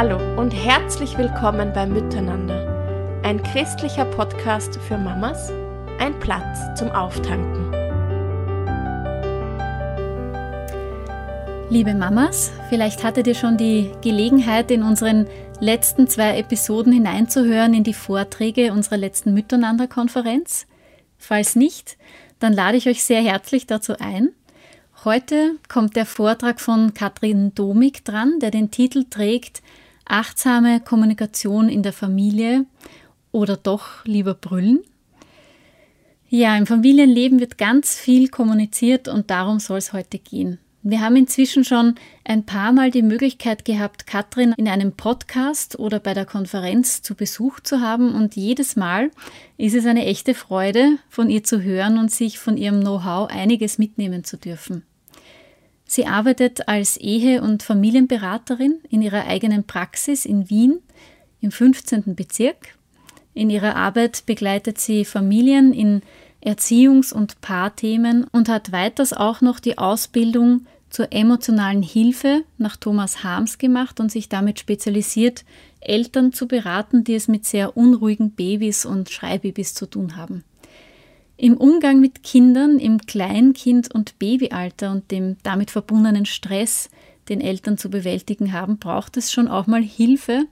Hallo und herzlich willkommen bei Miteinander, ein christlicher Podcast für Mamas, ein Platz zum Auftanken. Liebe Mamas, vielleicht hattet ihr schon die Gelegenheit, in unseren letzten zwei Episoden hineinzuhören in die Vorträge unserer letzten Miteinander-Konferenz. Falls nicht, dann lade ich euch sehr herzlich dazu ein. Heute kommt der Vortrag von Katrin Domig dran, der den Titel trägt Achtsame Kommunikation in der Familie oder doch lieber brüllen. Ja, im Familienleben wird ganz viel kommuniziert und darum soll es heute gehen. Wir haben inzwischen schon ein paar Mal die Möglichkeit gehabt, Katrin in einem Podcast oder bei der Konferenz zu Besuch zu haben und jedes Mal ist es eine echte Freude, von ihr zu hören und sich von ihrem Know-how einiges mitnehmen zu dürfen. Sie arbeitet als Ehe- und Familienberaterin in ihrer eigenen Praxis in Wien im 15. Bezirk. In ihrer Arbeit begleitet sie Familien in Erziehungs- und Paarthemen und hat weiters auch noch die Ausbildung zur emotionalen Hilfe nach Thomas Harms gemacht und sich damit spezialisiert, Eltern zu beraten, die es mit sehr unruhigen Babys und Schreibabys zu tun haben. Im Umgang mit Kindern im Kleinkind- und Babyalter und dem damit verbundenen Stress, den Eltern zu bewältigen haben, braucht es schon auch mal Hilfe.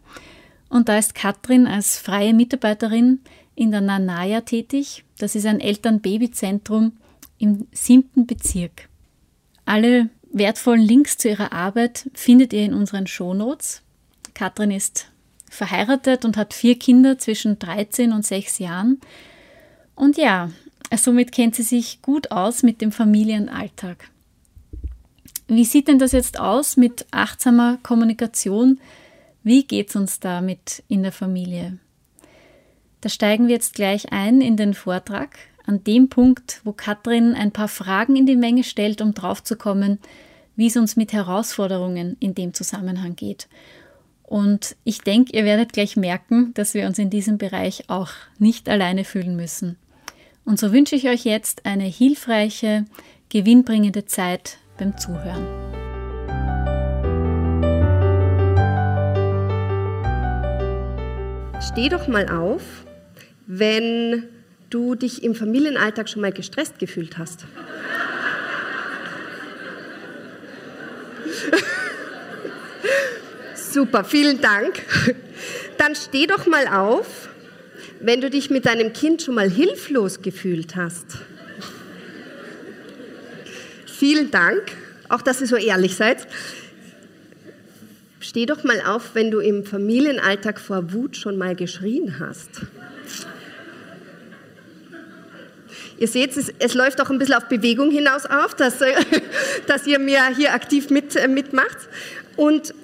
Und da ist Katrin als freie Mitarbeiterin in der Nanaya tätig. Das ist ein Eltern-Baby-Zentrum im siebten Bezirk. Alle wertvollen Links zu ihrer Arbeit findet ihr in unseren Shownotes. Katrin ist verheiratet und hat vier Kinder zwischen 13 und 6 Jahren. Und ja, somit kennt sie sich gut aus mit dem Familienalltag. Wie sieht denn das jetzt aus mit achtsamer Kommunikation? Wie geht es uns damit in der Familie? Da steigen wir jetzt gleich ein in den Vortrag, an dem Punkt, wo Katrin ein paar Fragen in die Menge stellt, um draufzukommen, wie es uns mit Herausforderungen in dem Zusammenhang geht. Und ich denke, ihr werdet gleich merken, dass wir uns in diesem Bereich auch nicht alleine fühlen müssen. Und so wünsche ich euch jetzt eine hilfreiche, gewinnbringende Zeit beim Zuhören. Steh doch mal auf, wenn du dich im Familienalltag schon mal gestresst gefühlt hast. Super, vielen Dank. Dann steh doch mal auf, wenn du dich mit deinem Kind schon mal hilflos gefühlt hast. Vielen Dank, auch dass ihr so ehrlich seid. Steh doch mal auf, wenn du im Familienalltag vor Wut schon mal geschrien hast. Ihr seht, es, es, läuft auch ein bisschen auf Bewegung hinaus auf, dass, dass ihr mir hier aktiv mit, äh, mitmacht. Und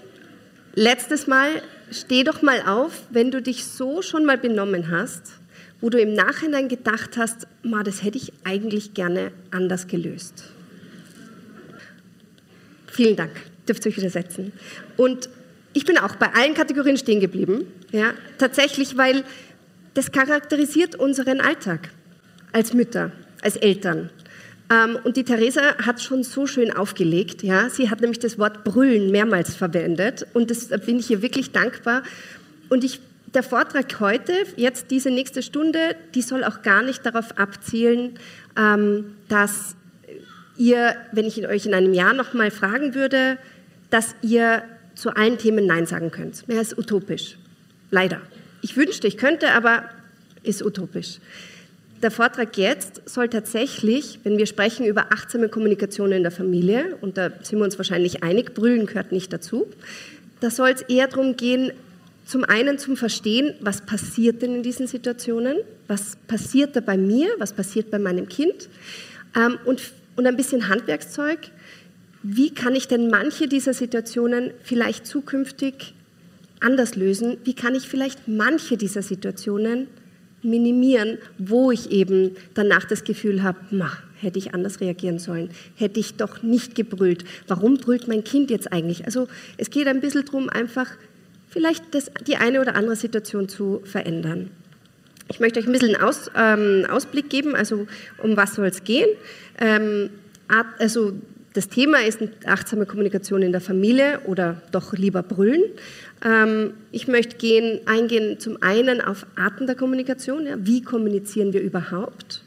Letztes Mal, steh doch mal auf, wenn du dich so schon mal benommen hast, wo du im Nachhinein gedacht hast, Ma, das hätte ich eigentlich gerne anders gelöst. Vielen Dank, dürft ihr euch wieder setzen. Und ich bin auch bei allen Kategorien stehen geblieben, ja, tatsächlich, weil das charakterisiert unseren Alltag als Mütter, als Eltern. Ähm, und die Theresa hat schon so schön aufgelegt. Ja? Sie hat nämlich das Wort brüllen mehrmals verwendet und das bin ich ihr wirklich dankbar. Und ich, der Vortrag heute, jetzt diese nächste Stunde, die soll auch gar nicht darauf abzielen, ähm, dass ihr, wenn ich euch in einem Jahr nochmal fragen würde, dass ihr zu allen Themen Nein sagen könnt. Mehr ist utopisch. Leider. Ich wünschte, ich könnte, aber ist utopisch der Vortrag jetzt soll tatsächlich, wenn wir sprechen über achtsame Kommunikation in der Familie, und da sind wir uns wahrscheinlich einig, Brüllen gehört nicht dazu, da soll es eher darum gehen, zum einen zum Verstehen, was passiert denn in diesen Situationen, was passiert da bei mir, was passiert bei meinem Kind ähm, und, und ein bisschen Handwerkszeug, wie kann ich denn manche dieser Situationen vielleicht zukünftig anders lösen, wie kann ich vielleicht manche dieser Situationen minimieren, wo ich eben danach das Gefühl habe, hätte ich anders reagieren sollen, hätte ich doch nicht gebrüllt. Warum brüllt mein Kind jetzt eigentlich? Also es geht ein bisschen darum, einfach vielleicht das, die eine oder andere Situation zu verändern. Ich möchte euch ein bisschen einen Aus, ähm, Ausblick geben, also um was soll es gehen. Ähm, also das Thema ist achtsame Kommunikation in der Familie oder doch lieber brüllen. Ähm, ich möchte gehen, eingehen zum einen auf Arten der Kommunikation. Ja, wie kommunizieren wir überhaupt?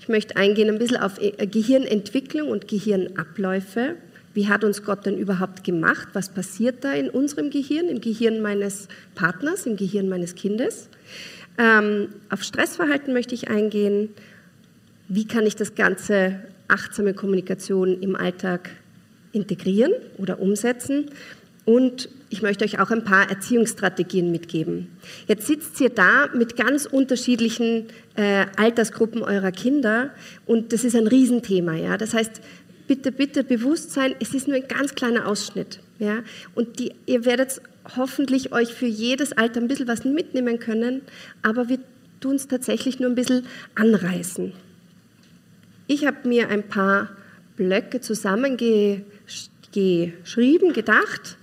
Ich möchte eingehen ein bisschen auf äh, Gehirnentwicklung und Gehirnabläufe. Wie hat uns Gott denn überhaupt gemacht? Was passiert da in unserem Gehirn, im Gehirn meines Partners, im Gehirn meines Kindes? Ähm, auf Stressverhalten möchte ich eingehen. Wie kann ich das Ganze achtsame Kommunikation im Alltag integrieren oder umsetzen. Und ich möchte euch auch ein paar Erziehungsstrategien mitgeben. Jetzt sitzt ihr da mit ganz unterschiedlichen äh, Altersgruppen eurer Kinder und das ist ein Riesenthema. Ja? Das heißt, bitte, bitte bewusst sein, es ist nur ein ganz kleiner Ausschnitt. Ja? Und die, ihr werdet hoffentlich euch für jedes Alter ein bisschen was mitnehmen können, aber wir tun es tatsächlich nur ein bisschen anreißen. Ich habe mir ein paar Blöcke zusammengeschrieben, gedacht,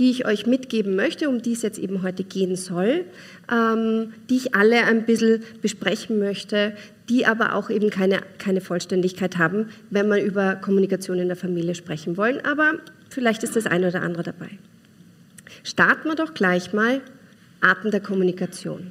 die ich euch mitgeben möchte, um die es jetzt eben heute gehen soll, ähm, die ich alle ein bisschen besprechen möchte, die aber auch eben keine, keine Vollständigkeit haben, wenn wir über Kommunikation in der Familie sprechen wollen. Aber vielleicht ist das eine oder andere dabei. Starten wir doch gleich mal Arten der Kommunikation.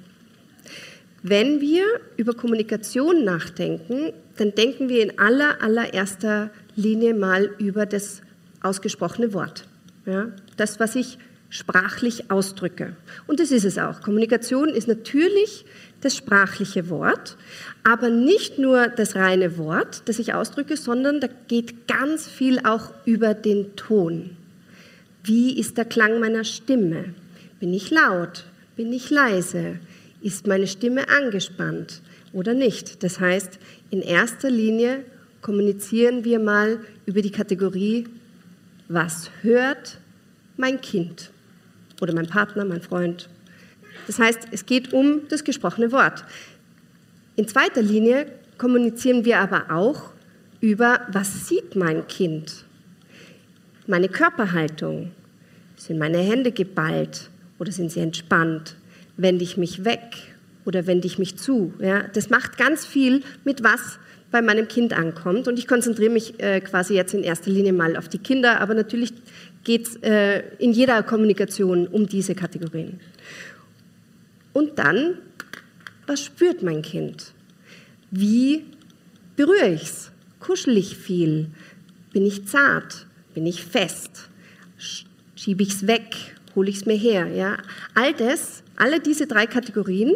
Wenn wir über Kommunikation nachdenken, dann denken wir in aller, allererster Linie mal über das ausgesprochene Wort. Ja? Das, was ich sprachlich ausdrücke. Und das ist es auch. Kommunikation ist natürlich das sprachliche Wort, aber nicht nur das reine Wort, das ich ausdrücke, sondern da geht ganz viel auch über den Ton. Wie ist der Klang meiner Stimme? Bin ich laut? Bin ich leise? Ist meine Stimme angespannt oder nicht? Das heißt, in erster Linie kommunizieren wir mal über die Kategorie, was hört mein Kind oder mein Partner, mein Freund. Das heißt, es geht um das gesprochene Wort. In zweiter Linie kommunizieren wir aber auch über, was sieht mein Kind? Meine Körperhaltung. Sind meine Hände geballt oder sind sie entspannt? Wende ich mich weg oder wende ich mich zu. Ja? Das macht ganz viel mit was bei meinem Kind ankommt. Und ich konzentriere mich äh, quasi jetzt in erster Linie mal auf die Kinder, aber natürlich geht es äh, in jeder Kommunikation um diese Kategorien. Und dann, was spürt mein Kind? Wie berühre ich es? Kuschel ich viel? Bin ich zart? Bin ich fest? Schiebe ich es weg? Hole ich es mir her? Ja? All das, alle diese drei Kategorien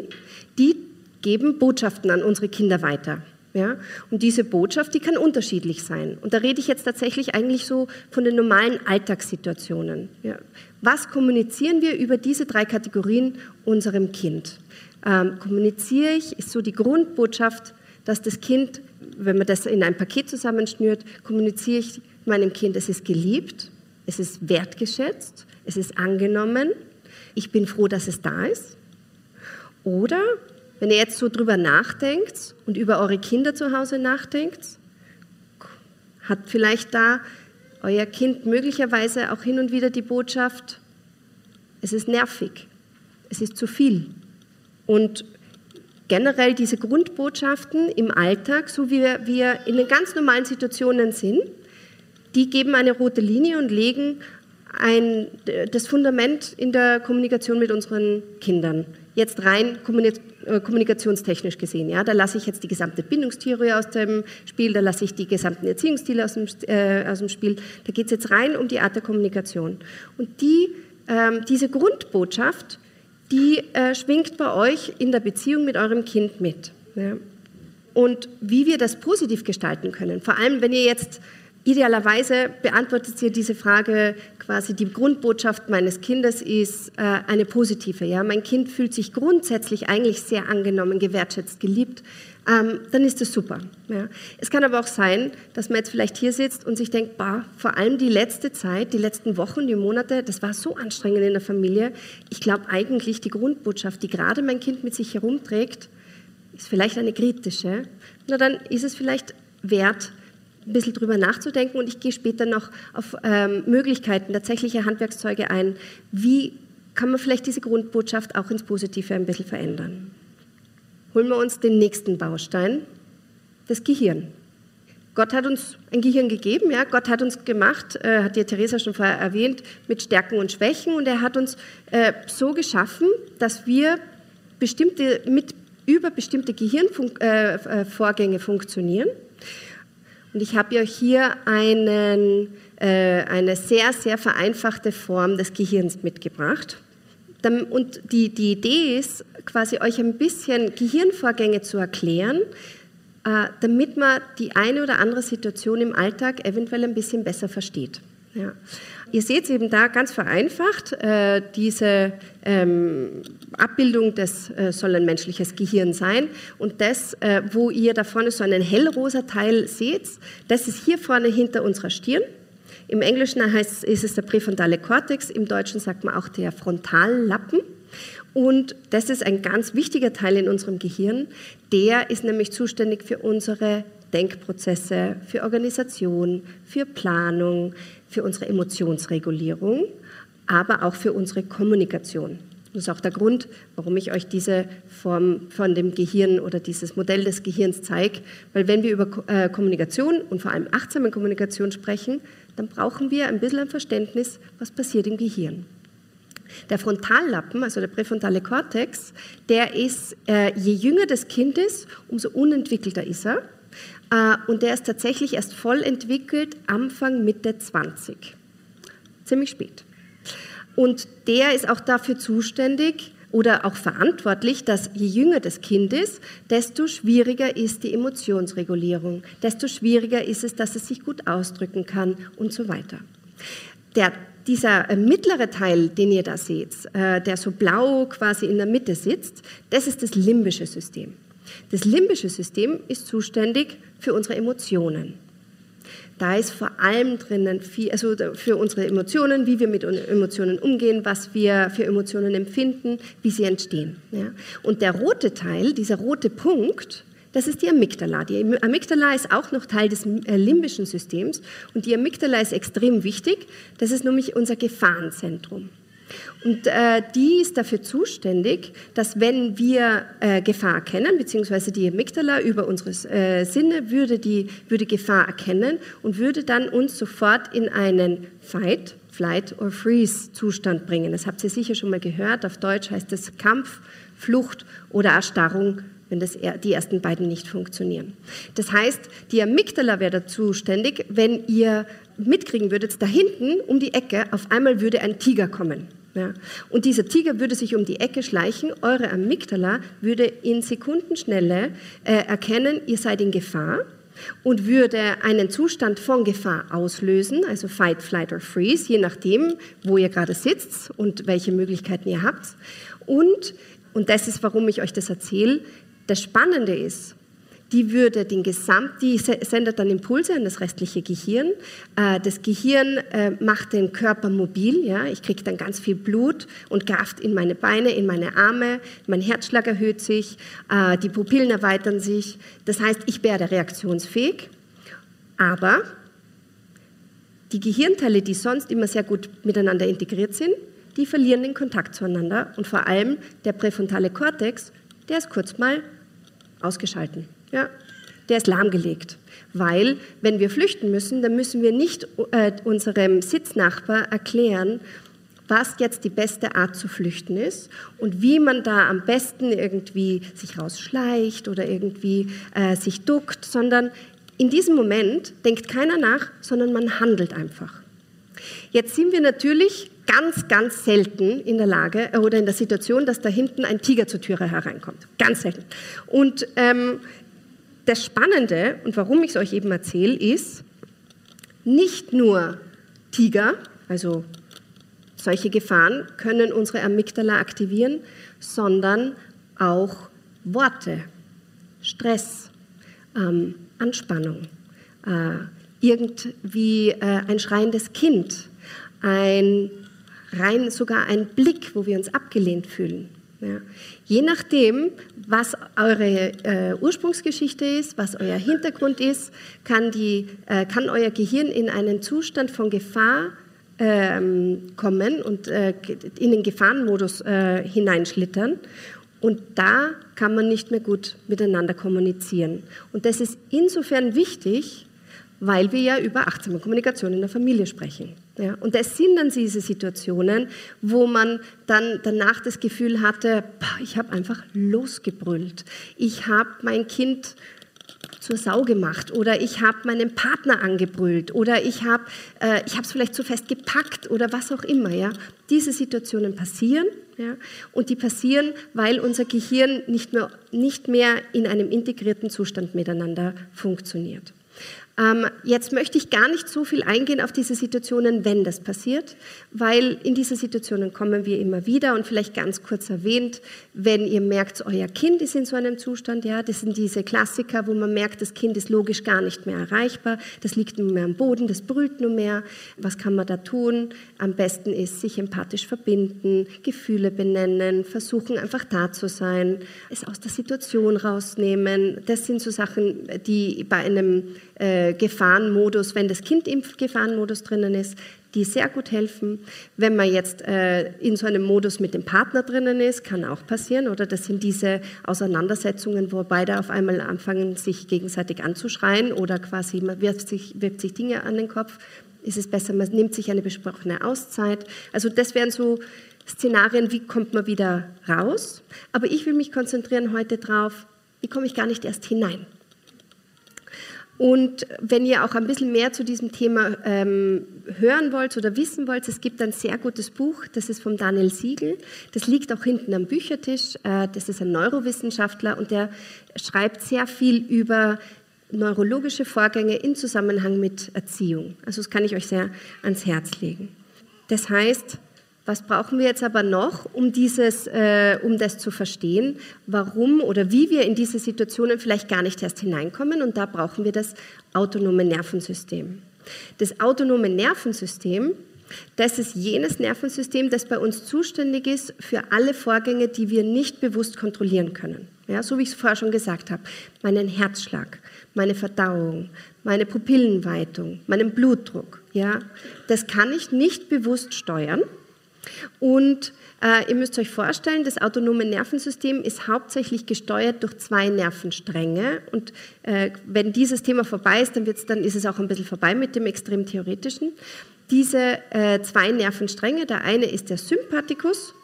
die geben Botschaften an unsere Kinder weiter. Ja? Und diese Botschaft, die kann unterschiedlich sein. Und da rede ich jetzt tatsächlich eigentlich so von den normalen Alltagssituationen. Ja? Was kommunizieren wir über diese drei Kategorien unserem Kind? Ähm, kommuniziere ich, ist so die Grundbotschaft, dass das Kind, wenn man das in ein Paket zusammenschnürt, kommuniziere ich meinem Kind, es ist geliebt, es ist wertgeschätzt, es ist angenommen, ich bin froh, dass es da ist. Oder wenn ihr jetzt so drüber nachdenkt und über eure Kinder zu Hause nachdenkt, hat vielleicht da euer Kind möglicherweise auch hin und wieder die Botschaft, es ist nervig, es ist zu viel. Und generell diese Grundbotschaften im Alltag, so wie wir, in den ganz normalen Situationen sind, die geben eine rote Linie und legen ein, das Fundament in der Kommunikation mit unseren Kindern jetzt rein äh, kommunikationstechnisch gesehen. Ja, da lasse ich jetzt die gesamte Bindungstheorie aus dem Spiel, da lasse ich die gesamten Erziehungsstile aus dem, äh, aus dem Spiel. Da geht es jetzt rein um die Art der Kommunikation. Und die, ähm, diese Grundbotschaft, die äh, schwingt bei euch in der Beziehung mit eurem Kind mit. Ja. Und wie wir das positiv gestalten können, vor allem wenn ihr jetzt Idealerweise beantwortet ihr diese Frage quasi, die Grundbotschaft meines Kindes ist äh, eine positive. Ja? Mein Kind fühlt sich grundsätzlich eigentlich sehr angenommen, gewertschätzt, geliebt. Ähm, dann ist das super. Ja? Es kann aber auch sein, dass man jetzt vielleicht hier sitzt und sich denkt, bah, vor allem die letzte Zeit, die letzten Wochen, die Monate, das war so anstrengend in der Familie. Ich glaube eigentlich, die Grundbotschaft, die gerade mein Kind mit sich herumträgt, ist vielleicht eine kritische. Na, dann ist es vielleicht wert, ein bisschen drüber nachzudenken und ich gehe später noch auf ähm, Möglichkeiten, tatsächliche Handwerkszeuge ein. Wie kann man vielleicht diese Grundbotschaft auch ins Positive ein bisschen verändern? Holen wir uns den nächsten Baustein, das Gehirn. Gott hat uns ein Gehirn gegeben, ja. Gott hat uns gemacht, äh, hat die Theresa schon vorher erwähnt, mit Stärken und Schwächen und er hat uns äh, so geschaffen, dass wir bestimmte, mit, über bestimmte Gehirnvorgänge äh, äh funktionieren. Und ich habe euch hier einen, äh, eine sehr, sehr vereinfachte Form des Gehirns mitgebracht. Und die, die Idee ist, quasi euch ein bisschen Gehirnvorgänge zu erklären, äh, damit man die eine oder andere Situation im Alltag eventuell ein bisschen besser versteht. Ja. Ihr seht eben da ganz vereinfacht, äh, diese ähm, Abbildung, das äh, soll ein menschliches Gehirn sein. Und das, äh, wo ihr da vorne so einen hellrosa Teil seht, das ist hier vorne hinter unserer Stirn. Im Englischen heißt, ist es der präfrontale Kortex, im Deutschen sagt man auch der Frontallappen. Und das ist ein ganz wichtiger Teil in unserem Gehirn. Der ist nämlich zuständig für unsere Denkprozesse, für Organisation, für Planung, für unsere Emotionsregulierung, aber auch für unsere Kommunikation. Das ist auch der Grund, warum ich euch diese Form von dem Gehirn oder dieses Modell des Gehirns zeige. Weil wenn wir über äh, Kommunikation und vor allem achtsame Kommunikation sprechen, dann brauchen wir ein bisschen ein Verständnis, was passiert im Gehirn. Der Frontallappen, also der präfrontale Kortex, der ist, äh, je jünger das Kind ist, umso unentwickelter ist er. Äh, und der ist tatsächlich erst voll entwickelt Anfang, Mitte 20. Ziemlich spät. Und der ist auch dafür zuständig oder auch verantwortlich, dass je jünger das Kind ist, desto schwieriger ist die Emotionsregulierung, desto schwieriger ist es, dass es sich gut ausdrücken kann und so weiter. Der dieser äh, mittlere Teil, den ihr da seht, äh, der so blau quasi in der Mitte sitzt, das ist das limbische System. Das limbische System ist zuständig für unsere Emotionen. Da ist vor allem drinnen viel, also für unsere Emotionen, wie wir mit Emotionen umgehen, was wir für Emotionen empfinden, wie sie entstehen. Ja. Und der rote Teil, dieser rote Punkt, das ist die Amygdala. Die Amygdala ist auch noch Teil des äh, limbischen Systems und die Amygdala ist extrem wichtig. Das ist nämlich unser Gefahrenzentrum. Und äh, die ist dafür zuständig, dass wenn wir äh, Gefahr erkennen, beziehungsweise die Amygdala über unsere äh, Sinne würde die würde Gefahr erkennen und würde dann uns sofort in einen Fight, Flight or Freeze Zustand bringen. Das habt ihr sicher schon mal gehört. Auf Deutsch heißt es Kampf, Flucht oder Erstarrung wenn das, die ersten beiden nicht funktionieren. Das heißt, die Amygdala wäre zuständig, wenn ihr mitkriegen würdet, da hinten um die Ecke auf einmal würde ein Tiger kommen. Ja. Und dieser Tiger würde sich um die Ecke schleichen, eure Amygdala würde in Sekundenschnelle äh, erkennen, ihr seid in Gefahr und würde einen Zustand von Gefahr auslösen, also Fight, Flight or Freeze, je nachdem, wo ihr gerade sitzt und welche Möglichkeiten ihr habt. Und, und das ist, warum ich euch das erzähle, das Spannende ist, die würde den Gesamt, die sendet dann Impulse an das restliche Gehirn. Äh, das Gehirn äh, macht den Körper mobil. Ja? Ich kriege dann ganz viel Blut und Kraft in meine Beine, in meine Arme. Mein Herzschlag erhöht sich, äh, die Pupillen erweitern sich. Das heißt, ich werde reaktionsfähig. Aber die Gehirnteile, die sonst immer sehr gut miteinander integriert sind, die verlieren den Kontakt zueinander. Und vor allem der präfrontale Kortex, der ist kurz mal ausgeschalten. Ja, der ist lahmgelegt. Weil, wenn wir flüchten müssen, dann müssen wir nicht äh, unserem Sitznachbar erklären, was jetzt die beste Art zu flüchten ist und wie man da am besten irgendwie sich rausschleicht oder irgendwie äh, sich duckt, sondern in diesem Moment denkt keiner nach, sondern man handelt einfach. Jetzt sind wir natürlich ganz, ganz selten in der Lage äh, oder in der Situation, dass da hinten ein Tiger zur Türe hereinkommt. Ganz selten. Und ähm, das Spannende und warum ich es euch eben erzähle, ist, nicht nur Tiger, also solche Gefahren, können unsere Amygdala aktivieren, sondern auch Worte, Stress, ähm, Anspannung, äh, irgendwie äh, ein schreiendes Kind, ein rein sogar ein Blick, wo wir uns abgelehnt fühlen. Ja. Je nachdem, was eure äh, Ursprungsgeschichte ist, was euer Hintergrund ist, kann, die, äh, kann euer Gehirn in einen Zustand von Gefahr ähm, kommen und äh, in den Gefahrenmodus äh, hineinschlittern. Und da kann man nicht mehr gut miteinander kommunizieren. Und das ist insofern wichtig, weil wir ja über achtsame Kommunikation in der Familie sprechen. Ja, und das sind dann diese Situationen, wo man dann danach das Gefühl hatte, ich habe einfach losgebrüllt. Ich habe mein Kind zur Sau gemacht oder ich habe meinen Partner angebrüllt oder ich habe äh, es vielleicht zu fest gepackt oder was auch immer. Ja? Diese Situationen passieren ja? und die passieren, weil unser Gehirn nicht mehr, nicht mehr in einem integrierten Zustand miteinander funktioniert. Ähm, jetzt möchte ich gar nicht so viel eingehen auf diese Situationen, wenn das passiert, weil in diese Situationen kommen wir immer wieder und vielleicht ganz kurz erwähnt, wenn ihr merkt, euer Kind ist in so einem Zustand, ja, das sind diese Klassiker, wo man merkt, das Kind ist logisch gar nicht mehr erreichbar, das liegt nur mehr am Boden, das brüllt nur mehr. Was kann man da tun? Am besten ist sich empathisch verbinden, Gefühle benennen, versuchen einfach da zu sein, es aus der Situation rausnehmen. Das sind so Sachen, die bei einem äh, Gefahrenmodus, wenn das Kind im Gefahrenmodus drinnen ist, die sehr gut helfen. Wenn man jetzt äh, in so einem Modus mit dem Partner drinnen ist, kann auch passieren, oder das sind diese Auseinandersetzungen, wo beide auf einmal anfangen, sich gegenseitig anzuschreien oder quasi man wirft sich, wirft sich Dinge an den Kopf. Ist es besser, man nimmt sich eine besprochene Auszeit. Also das wären so Szenarien, wie kommt man wieder raus. Aber ich will mich konzentrieren heute drauf, wie komme ich gar nicht erst hinein. Und wenn ihr auch ein bisschen mehr zu diesem Thema ähm, hören wollt oder wissen wollt, es gibt ein sehr gutes Buch, das ist von Daniel Siegel. Das liegt auch hinten am Büchertisch. Äh, das ist ein Neurowissenschaftler und der schreibt sehr viel über neurologische Vorgänge in Zusammenhang mit Erziehung. Also das kann ich euch sehr ans Herz legen. Das heißt, was brauchen wir jetzt aber noch, um, dieses, äh, um das zu verstehen, warum oder wie wir in diese Situationen vielleicht gar nicht erst hineinkommen? Und da brauchen wir das autonome Nervensystem. Das autonome Nervensystem, das ist jenes Nervensystem, das bei uns zuständig ist für alle Vorgänge, die wir nicht bewusst kontrollieren können. Ja, so wie ich es vorher schon gesagt habe. Meinen Herzschlag, meine Verdauung, meine Pupillenweitung, meinen Blutdruck. Ja, das kann ich nicht bewusst steuern. Und äh, ihr müsst euch vorstellen, das autonome Nervensystem ist hauptsächlich gesteuert durch zwei Nervenstränge. Und äh, wenn dieses Thema vorbei ist, dann, dann ist es auch ein bisschen vorbei mit dem extrem theoretischen. Diese äh, zwei Nervenstränge, der eine ist der Sympathikus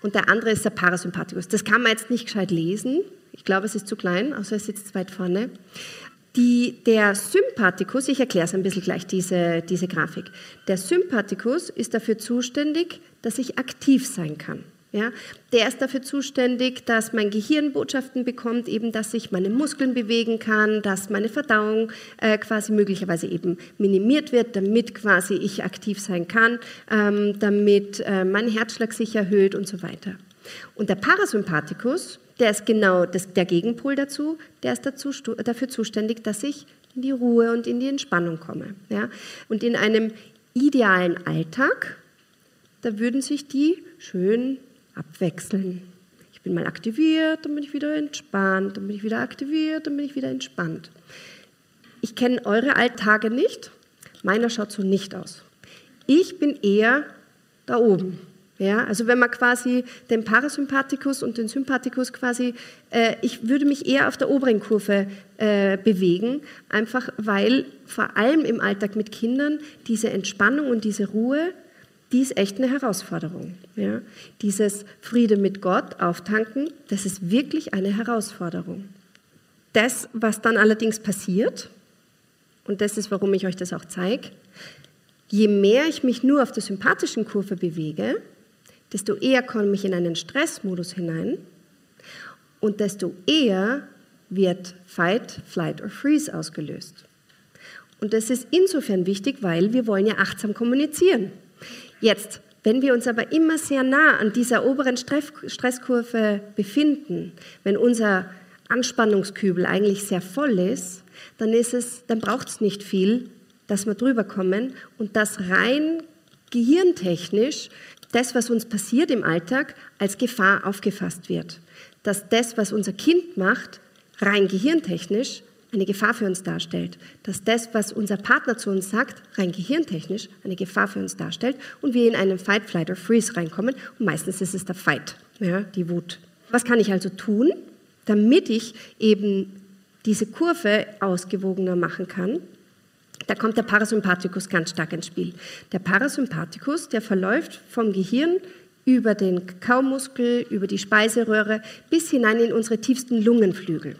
und der andere ist der Parasympathikus. Das kann man jetzt nicht gescheit lesen. Ich glaube, es ist zu klein, außer es sitzt weit vorne. Die, der Sympathikus, ich erkläre es ein bisschen gleich, diese, diese Grafik. Der Sympathikus ist dafür zuständig, dass ich aktiv sein kann. Ja, der ist dafür zuständig, dass mein Gehirn Botschaften bekommt, eben, dass ich meine Muskeln bewegen kann, dass meine Verdauung äh, quasi möglicherweise eben minimiert wird, damit quasi ich aktiv sein kann, ähm, damit äh, mein Herzschlag sich erhöht und so weiter. Und der Parasympathikus, der ist genau das, der Gegenpol dazu, der ist dazu, dafür zuständig, dass ich in die Ruhe und in die Entspannung komme. Ja? Und in einem idealen Alltag, da würden sich die schön abwechseln. Ich bin mal aktiviert, dann bin ich wieder entspannt, dann bin ich wieder aktiviert, dann bin ich wieder entspannt. Ich kenne eure Alltage nicht, meiner schaut so nicht aus. Ich bin eher da oben. Ja, also wenn man quasi den Parasympathikus und den Sympathikus quasi, äh, ich würde mich eher auf der oberen Kurve äh, bewegen, einfach weil vor allem im Alltag mit Kindern diese Entspannung und diese Ruhe, die ist echt eine Herausforderung. Ja. Dieses Friede mit Gott auftanken, das ist wirklich eine Herausforderung. Das, was dann allerdings passiert, und das ist, warum ich euch das auch zeige, je mehr ich mich nur auf der sympathischen Kurve bewege, desto eher komme ich in einen Stressmodus hinein und desto eher wird Fight, Flight or Freeze ausgelöst. Und das ist insofern wichtig, weil wir wollen ja achtsam kommunizieren. Jetzt, wenn wir uns aber immer sehr nah an dieser oberen Stresskurve befinden, wenn unser Anspannungskübel eigentlich sehr voll ist, dann, ist es, dann braucht es nicht viel, dass wir drüber kommen und das rein gehirntechnisch das, was uns passiert im Alltag, als Gefahr aufgefasst wird. Dass das, was unser Kind macht, rein gehirntechnisch eine Gefahr für uns darstellt. Dass das, was unser Partner zu uns sagt, rein gehirntechnisch eine Gefahr für uns darstellt und wir in einen Fight, Flight or Freeze reinkommen. Und meistens ist es der Fight, ja, die Wut. Was kann ich also tun, damit ich eben diese Kurve ausgewogener machen kann? Da kommt der Parasympathikus ganz stark ins Spiel. Der Parasympathikus, der verläuft vom Gehirn über den Kaumuskel, über die Speiseröhre bis hinein in unsere tiefsten Lungenflügel.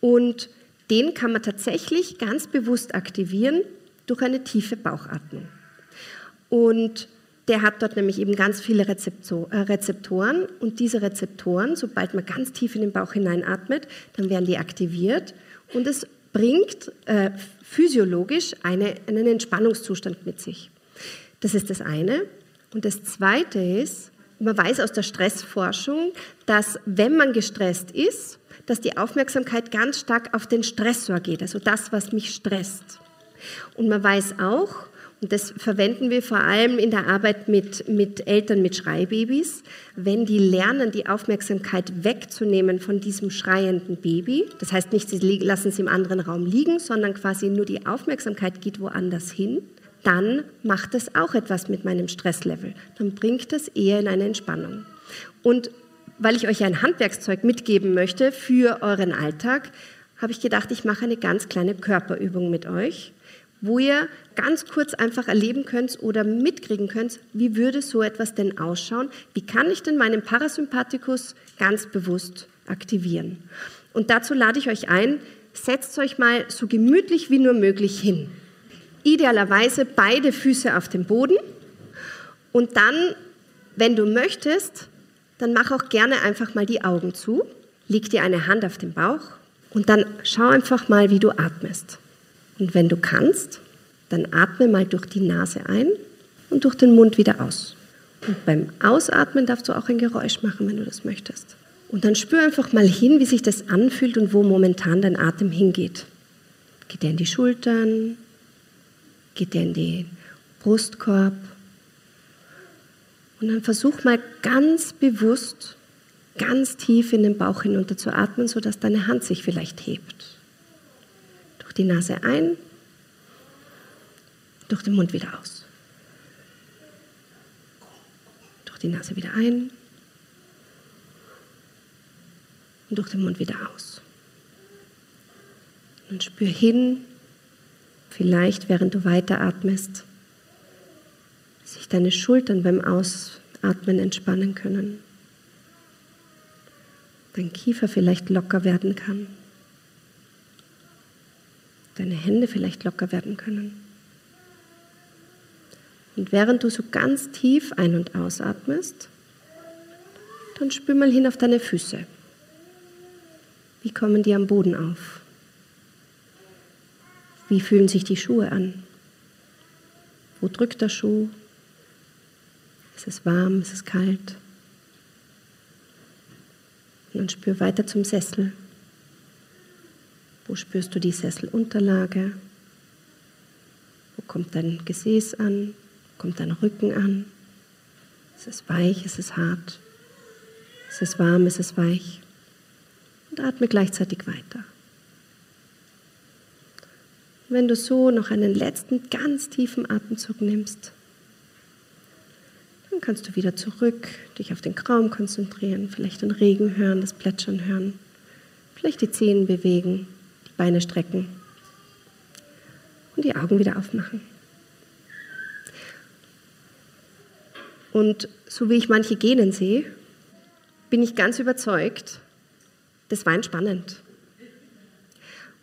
Und den kann man tatsächlich ganz bewusst aktivieren durch eine tiefe Bauchatmung. Und der hat dort nämlich eben ganz viele äh, Rezeptoren und diese Rezeptoren, sobald man ganz tief in den Bauch hineinatmet, dann werden die aktiviert und es bringt äh, physiologisch eine, einen Entspannungszustand mit sich. Das ist das eine. Und das zweite ist, man weiß aus der Stressforschung, dass wenn man gestresst ist, dass die Aufmerksamkeit ganz stark auf den Stressor geht, also das, was mich stresst. Und man weiß auch, und das verwenden wir vor allem in der Arbeit mit, mit Eltern mit Schreibabys. Wenn die lernen, die Aufmerksamkeit wegzunehmen von diesem schreienden Baby, das heißt nicht, sie lassen es im anderen Raum liegen, sondern quasi nur die Aufmerksamkeit geht woanders hin, dann macht es auch etwas mit meinem Stresslevel. Dann bringt das eher in eine Entspannung. Und weil ich euch ein Handwerkszeug mitgeben möchte für euren Alltag, habe ich gedacht, ich mache eine ganz kleine Körperübung mit euch wo ihr ganz kurz einfach erleben könnt oder mitkriegen könnt, wie würde so etwas denn ausschauen? Wie kann ich denn meinen Parasympathikus ganz bewusst aktivieren? Und dazu lade ich euch ein, setzt euch mal so gemütlich wie nur möglich hin. Idealerweise beide Füße auf dem Boden und dann, wenn du möchtest, dann mach auch gerne einfach mal die Augen zu, leg dir eine Hand auf den Bauch und dann schau einfach mal, wie du atmest. Und wenn du kannst, dann atme mal durch die Nase ein und durch den Mund wieder aus. Und beim Ausatmen darfst du auch ein Geräusch machen, wenn du das möchtest. Und dann spür einfach mal hin, wie sich das anfühlt und wo momentan dein Atem hingeht. Geht er in die Schultern? Geht er in den Brustkorb? Und dann versuch mal ganz bewusst, ganz tief in den Bauch hinunter zu atmen, sodass deine Hand sich vielleicht hebt die Nase ein, durch den Mund wieder aus. Durch die Nase wieder ein und durch den Mund wieder aus. Und spür hin, vielleicht während du weiteratmest, sich deine Schultern beim Ausatmen entspannen können. Dein Kiefer vielleicht locker werden kann deine Hände vielleicht locker werden können. Und während du so ganz tief ein- und ausatmest, dann spür mal hin auf deine Füße. Wie kommen die am Boden auf? Wie fühlen sich die Schuhe an? Wo drückt der Schuh? Ist es warm? Ist es kalt? Und dann spür weiter zum Sessel. Wo spürst du die Sesselunterlage? Wo kommt dein Gesäß an? Wo kommt dein Rücken an? Ist es weich? Ist es hart? Ist es warm? Ist es weich? Und atme gleichzeitig weiter. Wenn du so noch einen letzten ganz tiefen Atemzug nimmst, dann kannst du wieder zurück, dich auf den Raum konzentrieren, vielleicht den Regen hören, das Plätschern hören, vielleicht die Zehen bewegen Beine strecken und die Augen wieder aufmachen. Und so wie ich manche Genen sehe, bin ich ganz überzeugt, das war entspannend.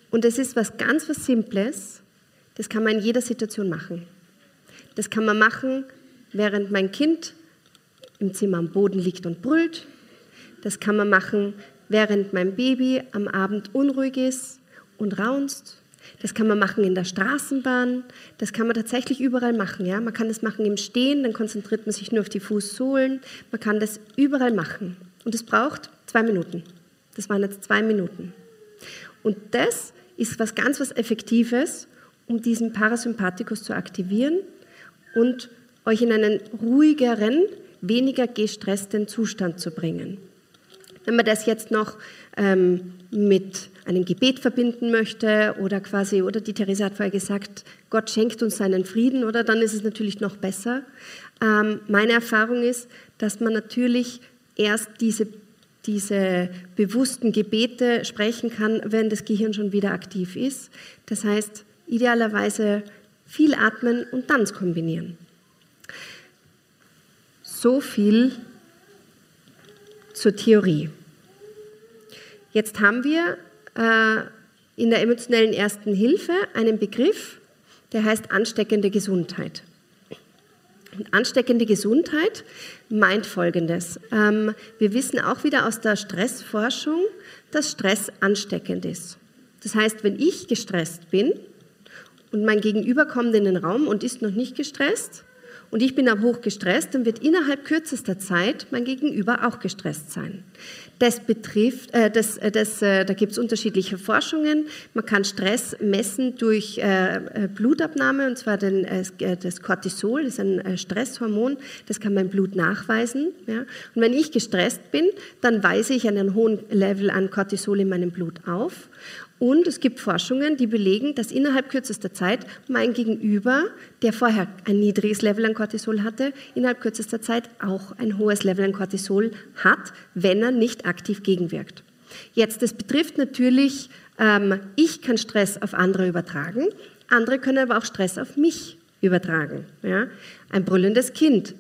Und es ist was ganz was Simples, das kann man in jeder Situation machen. Das kann man machen, während mein Kind im Zimmer am Boden liegt und brüllt. Das kann man machen, während mein Baby am Abend unruhig ist und raunst. Das kann man machen in der Straßenbahn. Das kann man tatsächlich überall machen. Ja? Man kann das machen im Stehen, dann konzentriert man sich nur auf die Fußsohlen. Man kann das überall machen. Und es braucht zwei Minuten. Das waren jetzt zwei Minuten. Und das ist was ganz was Effektives, um diesen Parasympathikus zu aktivieren und euch in einen ruhigeren, weniger gestressten Zustand zu bringen. Wenn man das jetzt noch ähm, mit einem Gebet verbinden möchte oder quasi, oder die Theresa hat vorher gesagt, Gott schenkt uns seinen Frieden, oder dann ist es natürlich noch besser. Ähm, meine Erfahrung ist, dass man natürlich erst diese, diese bewussten Gebete sprechen kann, wenn das Gehirn schon wieder aktiv ist. Das heißt, Idealerweise viel atmen und Tanz kombinieren. So viel zur Theorie. Jetzt haben wir äh, in der emotionellen ersten Hilfe einen Begriff, der heißt ansteckende Gesundheit. Und ansteckende Gesundheit meint Folgendes. Ähm, wir wissen auch wieder aus der Stressforschung, dass Stress ansteckend ist. Das heißt, wenn ich gestresst bin und mein Gegenüber kommt in den Raum und ist noch nicht gestresst und ich bin aber hoch gestresst, dann wird innerhalb kürzester Zeit mein Gegenüber auch gestresst sein. Das betrifft, äh, das, äh, das, äh, da gibt es unterschiedliche Forschungen. Man kann Stress messen durch äh, äh Blutabnahme, und zwar den, das Cortisol, das ist ein Stresshormon, das kann mein Blut nachweisen. Ja? Und wenn ich gestresst bin, dann weise ich einen hohen Level an Cortisol in meinem Blut auf. Und es gibt Forschungen, die belegen, dass innerhalb kürzester Zeit mein Gegenüber, der vorher ein niedriges Level an Cortisol hatte, innerhalb kürzester Zeit auch ein hohes Level an Cortisol hat, wenn er nicht aktiv gegenwirkt. Jetzt, das betrifft natürlich, ähm, ich kann Stress auf andere übertragen, andere können aber auch Stress auf mich übertragen. Ja? Ein brüllendes Kind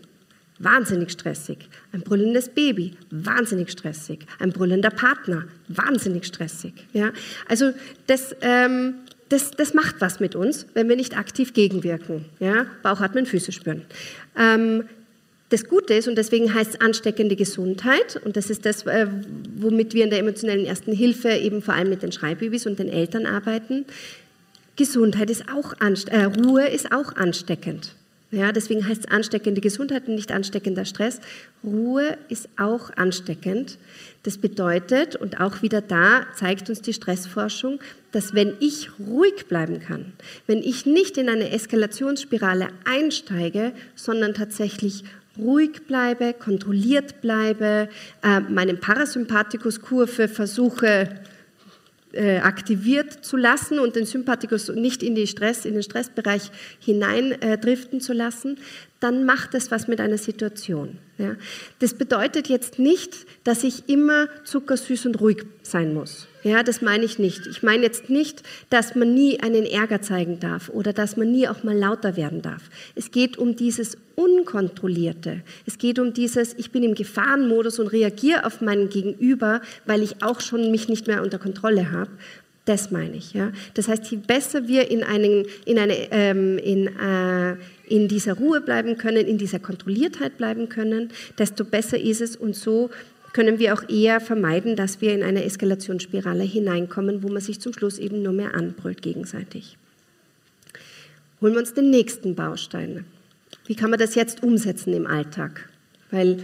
wahnsinnig stressig. Ein brüllendes Baby, wahnsinnig stressig. Ein brüllender Partner, wahnsinnig stressig. Ja? Also das, ähm, das, das macht was mit uns, wenn wir nicht aktiv gegenwirken. Ja? Bauchatmen, Füße spüren. Ähm, das Gute ist, und deswegen heißt es ansteckende Gesundheit, und das ist das, äh, womit wir in der emotionellen Ersten Hilfe eben vor allem mit den Schreibbabys und den Eltern arbeiten, Gesundheit ist auch, äh, Ruhe ist auch ansteckend. Ja, deswegen heißt es ansteckende Gesundheit und nicht ansteckender Stress. Ruhe ist auch ansteckend. Das bedeutet, und auch wieder da zeigt uns die Stressforschung, dass wenn ich ruhig bleiben kann, wenn ich nicht in eine Eskalationsspirale einsteige, sondern tatsächlich ruhig bleibe, kontrolliert bleibe, äh, meinen Parasympathikuskurve versuche äh, aktiviert zu lassen und den Sympathikus nicht in, die Stress, in den Stressbereich hineindriften äh, zu lassen, dann macht es was mit einer Situation. Ja. Das bedeutet jetzt nicht, dass ich immer zuckersüß und ruhig sein muss. Ja, das meine ich nicht. Ich meine jetzt nicht, dass man nie einen Ärger zeigen darf oder dass man nie auch mal lauter werden darf. Es geht um dieses Unkontrollierte. Es geht um dieses, ich bin im Gefahrenmodus und reagiere auf meinen Gegenüber, weil ich auch schon mich nicht mehr unter Kontrolle habe. Das meine ich. Ja. Das heißt, je besser wir in, einen, in, eine, ähm, in, äh, in dieser Ruhe bleiben können, in dieser Kontrolliertheit bleiben können, desto besser ist es und so können wir auch eher vermeiden, dass wir in eine Eskalationsspirale hineinkommen, wo man sich zum Schluss eben nur mehr anbrüllt gegenseitig. Holen wir uns den nächsten Baustein. Wie kann man das jetzt umsetzen im Alltag? Weil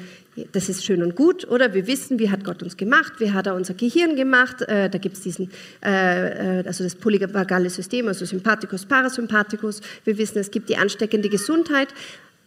das ist schön und gut, oder? Wir wissen, wie hat Gott uns gemacht, wie hat er unser Gehirn gemacht. Äh, da gibt es diesen, äh, äh, also das polyvagale System, also Sympathikus, Parasympathikus. Wir wissen, es gibt die ansteckende Gesundheit.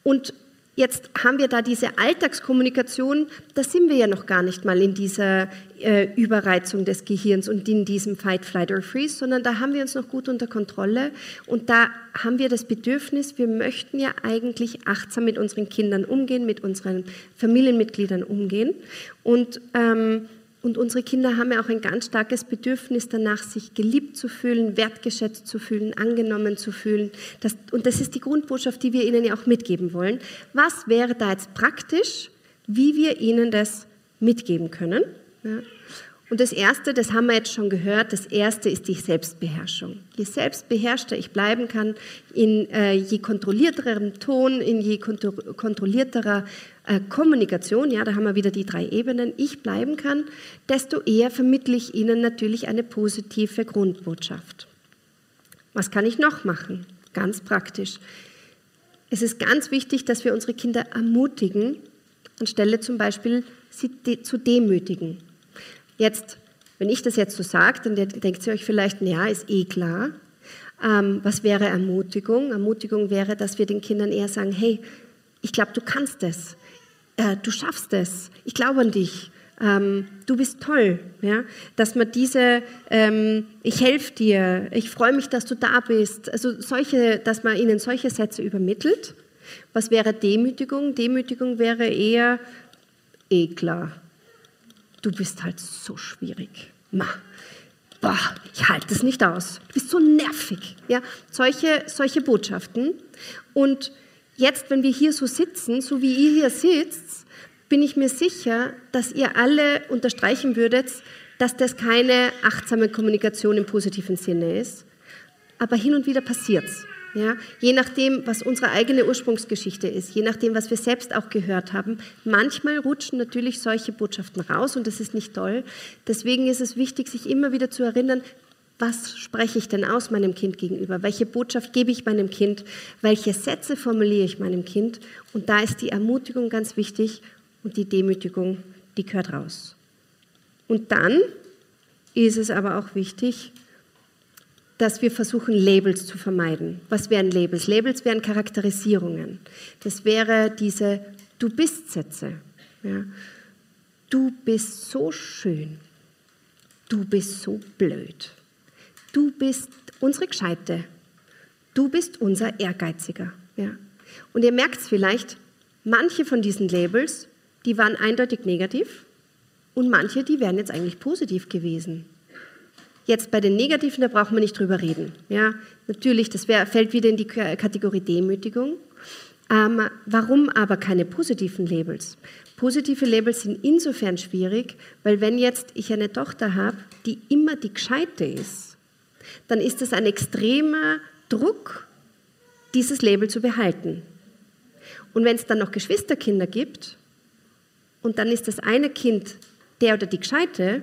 Und Jetzt haben wir da diese Alltagskommunikation, da sind wir ja noch gar nicht mal in dieser äh, Überreizung des Gehirns und in diesem Fight, Flight or Freeze, sondern da haben wir uns noch gut unter Kontrolle und da haben wir das Bedürfnis, wir möchten ja eigentlich achtsam mit unseren Kindern umgehen, mit unseren Familienmitgliedern umgehen und ähm, und unsere Kinder haben ja auch ein ganz starkes Bedürfnis danach, sich geliebt zu fühlen, wertgeschätzt zu fühlen, angenommen zu fühlen. Das, und das ist die Grundbotschaft, die wir ihnen ja auch mitgeben wollen. Was wäre da jetzt praktisch, wie wir ihnen das mitgeben können? Ja. Und das Erste, das haben wir jetzt schon gehört, das Erste ist die Selbstbeherrschung. Je selbstbeherrschter ich bleiben kann, in äh, je kontrollierterem Ton, in je kontrollierterer äh, Kommunikation, ja, da haben wir wieder die drei Ebenen, ich bleiben kann, desto eher vermittle ich Ihnen natürlich eine positive Grundbotschaft. Was kann ich noch machen? Ganz praktisch. Es ist ganz wichtig, dass wir unsere Kinder ermutigen, anstelle zum Beispiel sie de zu demütigen. Jetzt, wenn ich das jetzt so sage, dann denkt ihr euch vielleicht, naja, ist eh klar. Ähm, was wäre Ermutigung? Ermutigung wäre, dass wir den Kindern eher sagen, hey, ich glaube, du kannst es. Äh, du schaffst es. Ich glaube an dich. Ähm, du bist toll. Ja? Dass man diese, ähm, ich helfe dir, ich freue mich, dass du da bist. Also solche, dass man ihnen solche Sätze übermittelt. Was wäre Demütigung? Demütigung wäre eher, eh klar, du bist halt so schwierig. Ma, boah, ich halte das nicht aus. Du bist so nervig. Ja, solche, solche Botschaften. Und jetzt, wenn wir hier so sitzen, so wie ihr hier sitzt, bin ich mir sicher, dass ihr alle unterstreichen würdet, dass das keine achtsame Kommunikation im positiven Sinne ist. Aber hin und wieder passiert es. Ja, je nachdem, was unsere eigene Ursprungsgeschichte ist, je nachdem, was wir selbst auch gehört haben. Manchmal rutschen natürlich solche Botschaften raus und das ist nicht toll. Deswegen ist es wichtig, sich immer wieder zu erinnern, was spreche ich denn aus meinem Kind gegenüber? Welche Botschaft gebe ich meinem Kind? Welche Sätze formuliere ich meinem Kind? Und da ist die Ermutigung ganz wichtig und die Demütigung, die gehört raus. Und dann ist es aber auch wichtig, dass wir versuchen, Labels zu vermeiden. Was wären Labels? Labels wären Charakterisierungen. Das wäre diese Du bist-Sätze. Ja. Du bist so schön. Du bist so blöd. Du bist unsere Gescheite. Du bist unser Ehrgeiziger. Ja. Und ihr merkt es vielleicht, manche von diesen Labels, die waren eindeutig negativ und manche, die wären jetzt eigentlich positiv gewesen. Jetzt bei den Negativen, da brauchen wir nicht drüber reden. Ja, natürlich, das wär, fällt wieder in die Kategorie Demütigung. Ähm, warum aber keine positiven Labels? Positive Labels sind insofern schwierig, weil wenn jetzt ich eine Tochter habe, die immer die Gescheite ist, dann ist es ein extremer Druck, dieses Label zu behalten. Und wenn es dann noch Geschwisterkinder gibt und dann ist das eine Kind der oder die Gescheite,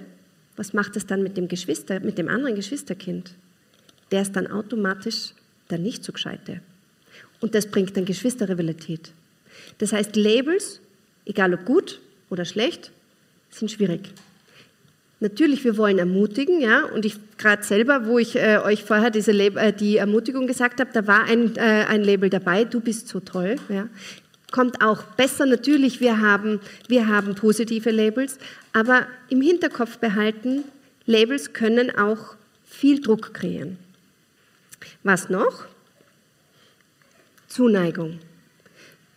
was macht es dann mit dem Geschwister, mit dem anderen Geschwisterkind? Der ist dann automatisch der nicht so gescheite. Und das bringt dann Geschwisterrivalität. Das heißt, Labels, egal ob gut oder schlecht, sind schwierig. Natürlich, wir wollen ermutigen, ja, und ich gerade selber, wo ich äh, euch vorher diese Lab äh, die Ermutigung gesagt habe, da war ein, äh, ein Label dabei, du bist so toll, ja kommt auch besser. Natürlich, wir haben, wir haben positive Labels, aber im Hinterkopf behalten, Labels können auch viel Druck kreieren. Was noch? Zuneigung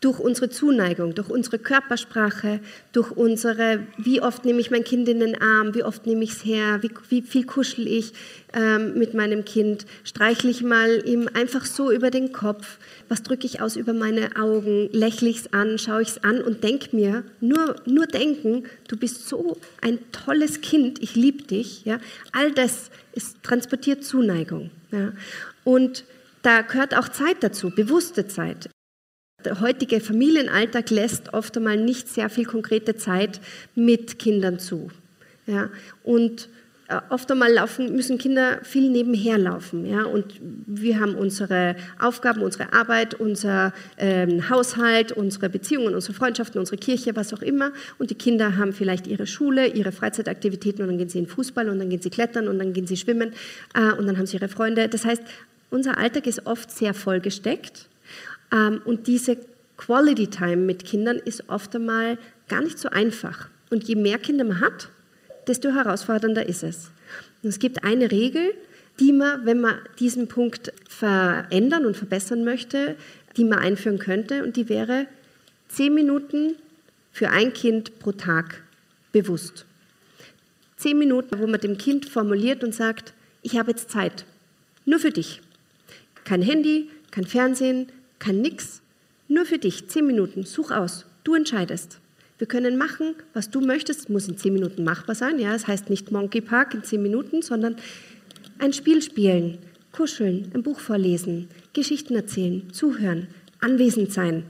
durch unsere Zuneigung, durch unsere Körpersprache, durch unsere, wie oft nehme ich mein Kind in den Arm, wie oft nehme ich es her, wie, wie, viel kuschel ich ähm, mit meinem Kind, streichle ich mal ihm einfach so über den Kopf, was drücke ich aus über meine Augen, lächle ich es an, schaue ich es an und denke mir, nur, nur denken, du bist so ein tolles Kind, ich liebe dich. Ja? All das ist, transportiert Zuneigung. Ja? Und da gehört auch Zeit dazu, bewusste Zeit der heutige Familienalltag lässt oft einmal nicht sehr viel konkrete Zeit mit Kindern zu. Ja, und äh, oft einmal laufen, müssen Kinder viel nebenher laufen. Ja? Und wir haben unsere Aufgaben, unsere Arbeit, unser ähm, Haushalt, unsere Beziehungen, unsere Freundschaften, unsere Kirche, was auch immer. Und die Kinder haben vielleicht ihre Schule, ihre Freizeitaktivitäten und dann gehen sie in Fußball und dann gehen sie klettern und dann gehen sie schwimmen äh, und dann haben sie ihre Freunde. Das heißt, unser Alltag ist oft sehr vollgesteckt und diese Quality Time mit Kindern ist oft einmal gar nicht so einfach. Und je mehr Kinder man hat, desto herausfordernder ist es. Und es gibt eine Regel, die man, wenn man diesen Punkt verändern und verbessern möchte, die man einführen könnte. Und die wäre zehn Minuten für ein Kind pro Tag bewusst. Zehn Minuten, wo man dem Kind formuliert und sagt, ich habe jetzt Zeit, nur für dich. Kein Handy, kein Fernsehen, kein Nix. Nur für dich, zehn Minuten, such aus. Du entscheidest. Wir können machen, was du möchtest. Es muss in zehn Minuten machbar sein. Ja, das heißt nicht Monkey Park in zehn Minuten, sondern ein Spiel spielen, kuscheln, ein Buch vorlesen, Geschichten erzählen, zuhören, anwesend sein,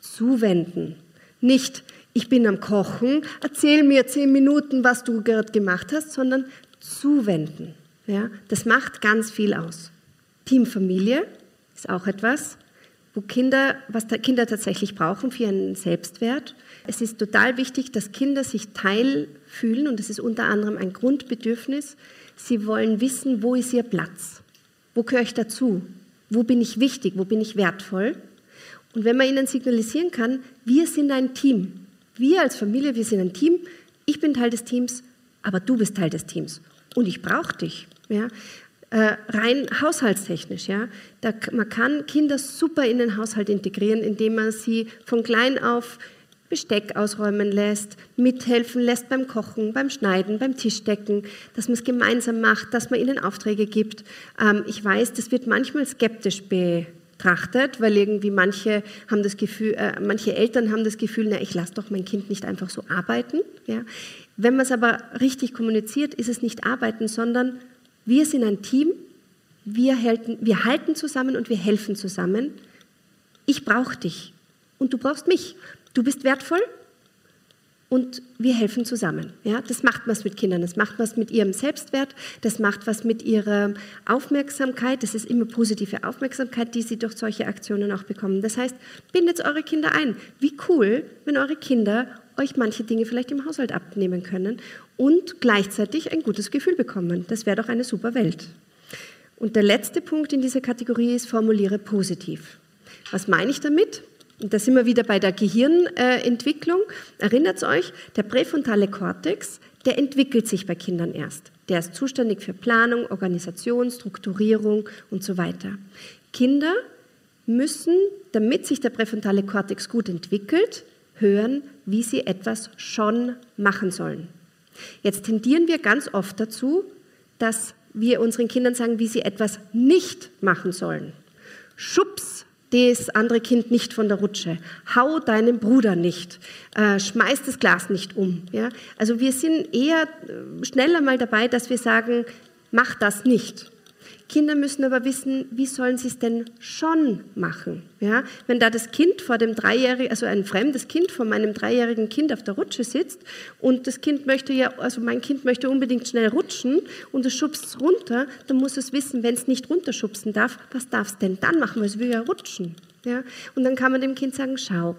zuwenden. Nicht, ich bin am Kochen, erzähl mir zehn Minuten, was du gerade gemacht hast, sondern zuwenden. Ja, das macht ganz viel aus. Teamfamilie ist auch etwas, wo Kinder, was Kinder tatsächlich brauchen für ihren Selbstwert. Es ist total wichtig, dass Kinder sich Teil fühlen und das ist unter anderem ein Grundbedürfnis. Sie wollen wissen, wo ist ihr Platz? Wo gehöre ich dazu? Wo bin ich wichtig? Wo bin ich wertvoll? Und wenn man ihnen signalisieren kann, wir sind ein Team. Wir als Familie, wir sind ein Team. Ich bin Teil des Teams, aber du bist Teil des Teams. Und ich brauche dich. Ja? Äh, rein haushaltstechnisch. Ja? Da, man kann Kinder super in den Haushalt integrieren, indem man sie von klein auf Besteck ausräumen lässt, mithelfen lässt beim Kochen, beim Schneiden, beim Tischdecken, dass man es gemeinsam macht, dass man ihnen Aufträge gibt. Ähm, ich weiß, das wird manchmal skeptisch betrachtet, weil irgendwie manche haben das Gefühl, äh, manche Eltern haben das Gefühl, na, ich lasse doch mein Kind nicht einfach so arbeiten. Ja. Wenn man es aber richtig kommuniziert, ist es nicht arbeiten, sondern wir sind ein Team, wir halten, wir halten zusammen und wir helfen zusammen. Ich brauche dich und du brauchst mich. Du bist wertvoll und wir helfen zusammen. Ja, das macht was mit Kindern, das macht was mit ihrem Selbstwert, das macht was mit ihrer Aufmerksamkeit. Das ist immer positive Aufmerksamkeit, die sie durch solche Aktionen auch bekommen. Das heißt, bindet eure Kinder ein. Wie cool, wenn eure Kinder euch manche Dinge vielleicht im Haushalt abnehmen können und gleichzeitig ein gutes Gefühl bekommen. Das wäre doch eine super Welt. Und der letzte Punkt in dieser Kategorie ist, formuliere positiv. Was meine ich damit? Und da sind wir wieder bei der Gehirnentwicklung. Erinnert euch, der präfrontale Kortex, der entwickelt sich bei Kindern erst. Der ist zuständig für Planung, Organisation, Strukturierung und so weiter. Kinder müssen, damit sich der präfrontale Kortex gut entwickelt, hören, wie sie etwas schon machen sollen. Jetzt tendieren wir ganz oft dazu, dass wir unseren Kindern sagen, wie sie etwas nicht machen sollen. Schubs das andere Kind nicht von der Rutsche, hau deinen Bruder nicht, äh, schmeiß das Glas nicht um. Ja? Also wir sind eher äh, schneller mal dabei, dass wir sagen, mach das nicht. Kinder müssen aber wissen, wie sollen sie es denn schon machen. Ja? Wenn da das Kind vor dem Dreijährigen, also ein fremdes Kind vor meinem dreijährigen Kind auf der Rutsche sitzt und das Kind möchte ja, also mein Kind möchte unbedingt schnell rutschen und es schubst es runter, dann muss es wissen, wenn es nicht runterschubsen darf, was darf es denn dann machen, weil es will ja rutschen. Ja? Und dann kann man dem Kind sagen, schau,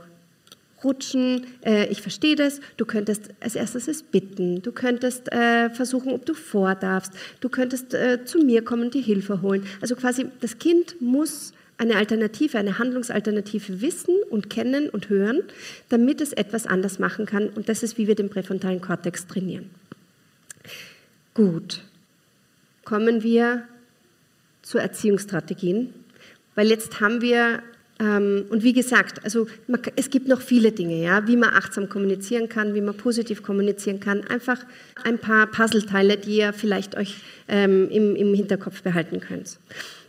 rutschen, äh, ich verstehe das, du könntest als erstes es bitten, du könntest äh, versuchen, ob du vor darfst, du könntest äh, zu mir kommen und die Hilfe holen. Also quasi das Kind muss eine Alternative, eine Handlungsalternative wissen und kennen und hören, damit es etwas anders machen kann. Und das ist, wie wir den präfrontalen Kortex trainieren. Gut, kommen wir zu Erziehungsstrategien, weil jetzt haben wir und wie gesagt, also es gibt noch viele Dinge, ja, wie man achtsam kommunizieren kann, wie man positiv kommunizieren kann. Einfach ein paar Puzzleteile, die ihr vielleicht euch ähm, im Hinterkopf behalten könnt.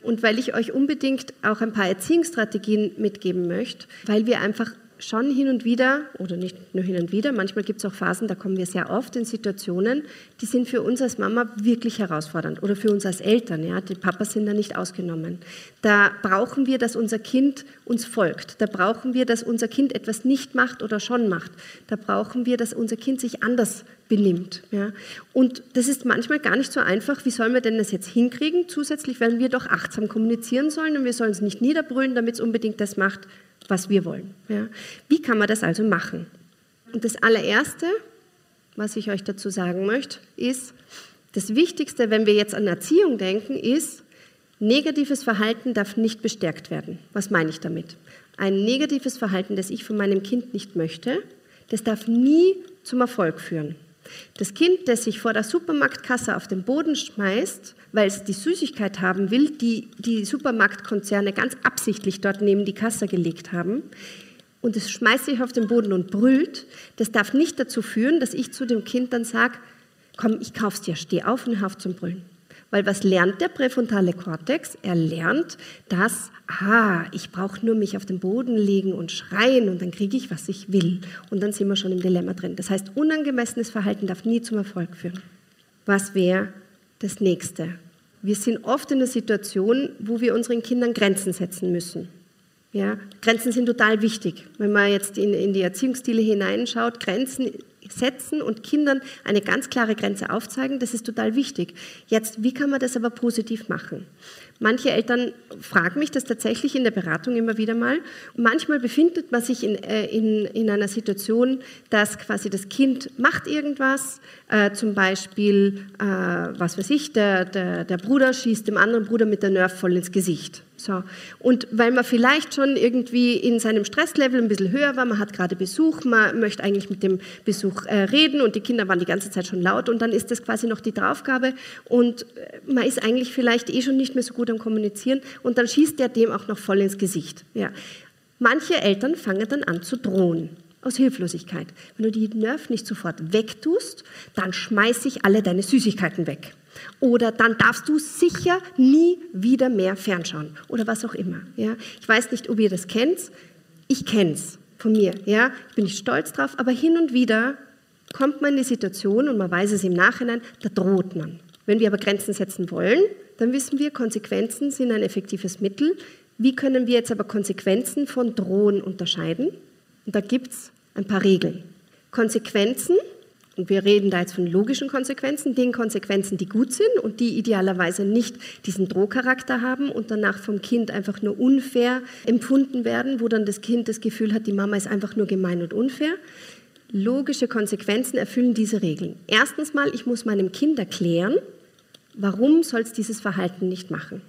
Und weil ich euch unbedingt auch ein paar Erziehungsstrategien mitgeben möchte, weil wir einfach schon hin und wieder, oder nicht nur hin und wieder, manchmal gibt es auch Phasen, da kommen wir sehr oft in Situationen, die sind für uns als Mama wirklich herausfordernd oder für uns als Eltern. Ja, die Papas sind da nicht ausgenommen. Da brauchen wir, dass unser Kind uns folgt. Da brauchen wir, dass unser Kind etwas nicht macht oder schon macht. Da brauchen wir, dass unser Kind sich anders benimmt. Ja. Und das ist manchmal gar nicht so einfach. Wie sollen wir denn das jetzt hinkriegen? Zusätzlich werden wir doch achtsam kommunizieren sollen und wir sollen es nicht niederbrüllen, damit es unbedingt das macht, was wir wollen. Ja. Wie kann man das also machen? Und das allererste, was ich euch dazu sagen möchte, ist, das Wichtigste, wenn wir jetzt an Erziehung denken, ist, negatives Verhalten darf nicht bestärkt werden. Was meine ich damit? Ein negatives Verhalten, das ich von meinem Kind nicht möchte, das darf nie zum Erfolg führen. Das Kind, das sich vor der Supermarktkasse auf den Boden schmeißt, weil es die Süßigkeit haben will, die die Supermarktkonzerne ganz absichtlich dort neben die Kasse gelegt haben, und es schmeißt sich auf den Boden und brüllt, das darf nicht dazu führen, dass ich zu dem Kind dann sage, komm, ich kauf's dir, steh auf und hör auf zum Brüllen. Weil was lernt der präfrontale Kortex? Er lernt, dass, ah, ich brauche nur mich auf den Boden legen und schreien und dann kriege ich, was ich will. Und dann sind wir schon im Dilemma drin. Das heißt, unangemessenes Verhalten darf nie zum Erfolg führen. Was wäre das Nächste? Wir sind oft in der Situation, wo wir unseren Kindern Grenzen setzen müssen. Ja, Grenzen sind total wichtig. Wenn man jetzt in, in die Erziehungsstile hineinschaut, Grenzen setzen und Kindern eine ganz klare Grenze aufzeigen, das ist total wichtig. Jetzt, wie kann man das aber positiv machen? Manche Eltern fragen mich das tatsächlich in der Beratung immer wieder mal. Manchmal befindet man sich in, äh, in, in einer Situation, dass quasi das Kind macht irgendwas, äh, zum Beispiel, äh, was weiß ich, der, der, der Bruder schießt dem anderen Bruder mit der Nerf voll ins Gesicht. So. Und weil man vielleicht schon irgendwie in seinem Stresslevel ein bisschen höher war, man hat gerade Besuch, man möchte eigentlich mit dem Besuch äh, reden und die Kinder waren die ganze Zeit schon laut und dann ist das quasi noch die Draufgabe und äh, man ist eigentlich vielleicht eh schon nicht mehr so gut am Kommunizieren und dann schießt der dem auch noch voll ins Gesicht. Ja. Manche Eltern fangen dann an zu drohen. Aus Hilflosigkeit. Wenn du die Nerv nicht sofort wegtust, dann schmeiß ich alle deine Süßigkeiten weg. Oder dann darfst du sicher nie wieder mehr fernschauen. Oder was auch immer. Ja? Ich weiß nicht, ob ihr das kennt. Ich kenne es von mir. Ja? Ich bin nicht stolz drauf, aber hin und wieder kommt man in die Situation und man weiß es im Nachhinein, da droht man. Wenn wir aber Grenzen setzen wollen, dann wissen wir, Konsequenzen sind ein effektives Mittel. Wie können wir jetzt aber Konsequenzen von Drohen unterscheiden? Und da gibt es ein paar Regeln. Konsequenzen, und wir reden da jetzt von logischen Konsequenzen, den Konsequenzen, die gut sind und die idealerweise nicht diesen Drohcharakter haben und danach vom Kind einfach nur unfair empfunden werden, wo dann das Kind das Gefühl hat, die Mama ist einfach nur gemein und unfair. Logische Konsequenzen erfüllen diese Regeln. Erstens mal, ich muss meinem Kind erklären, warum soll es dieses Verhalten nicht machen.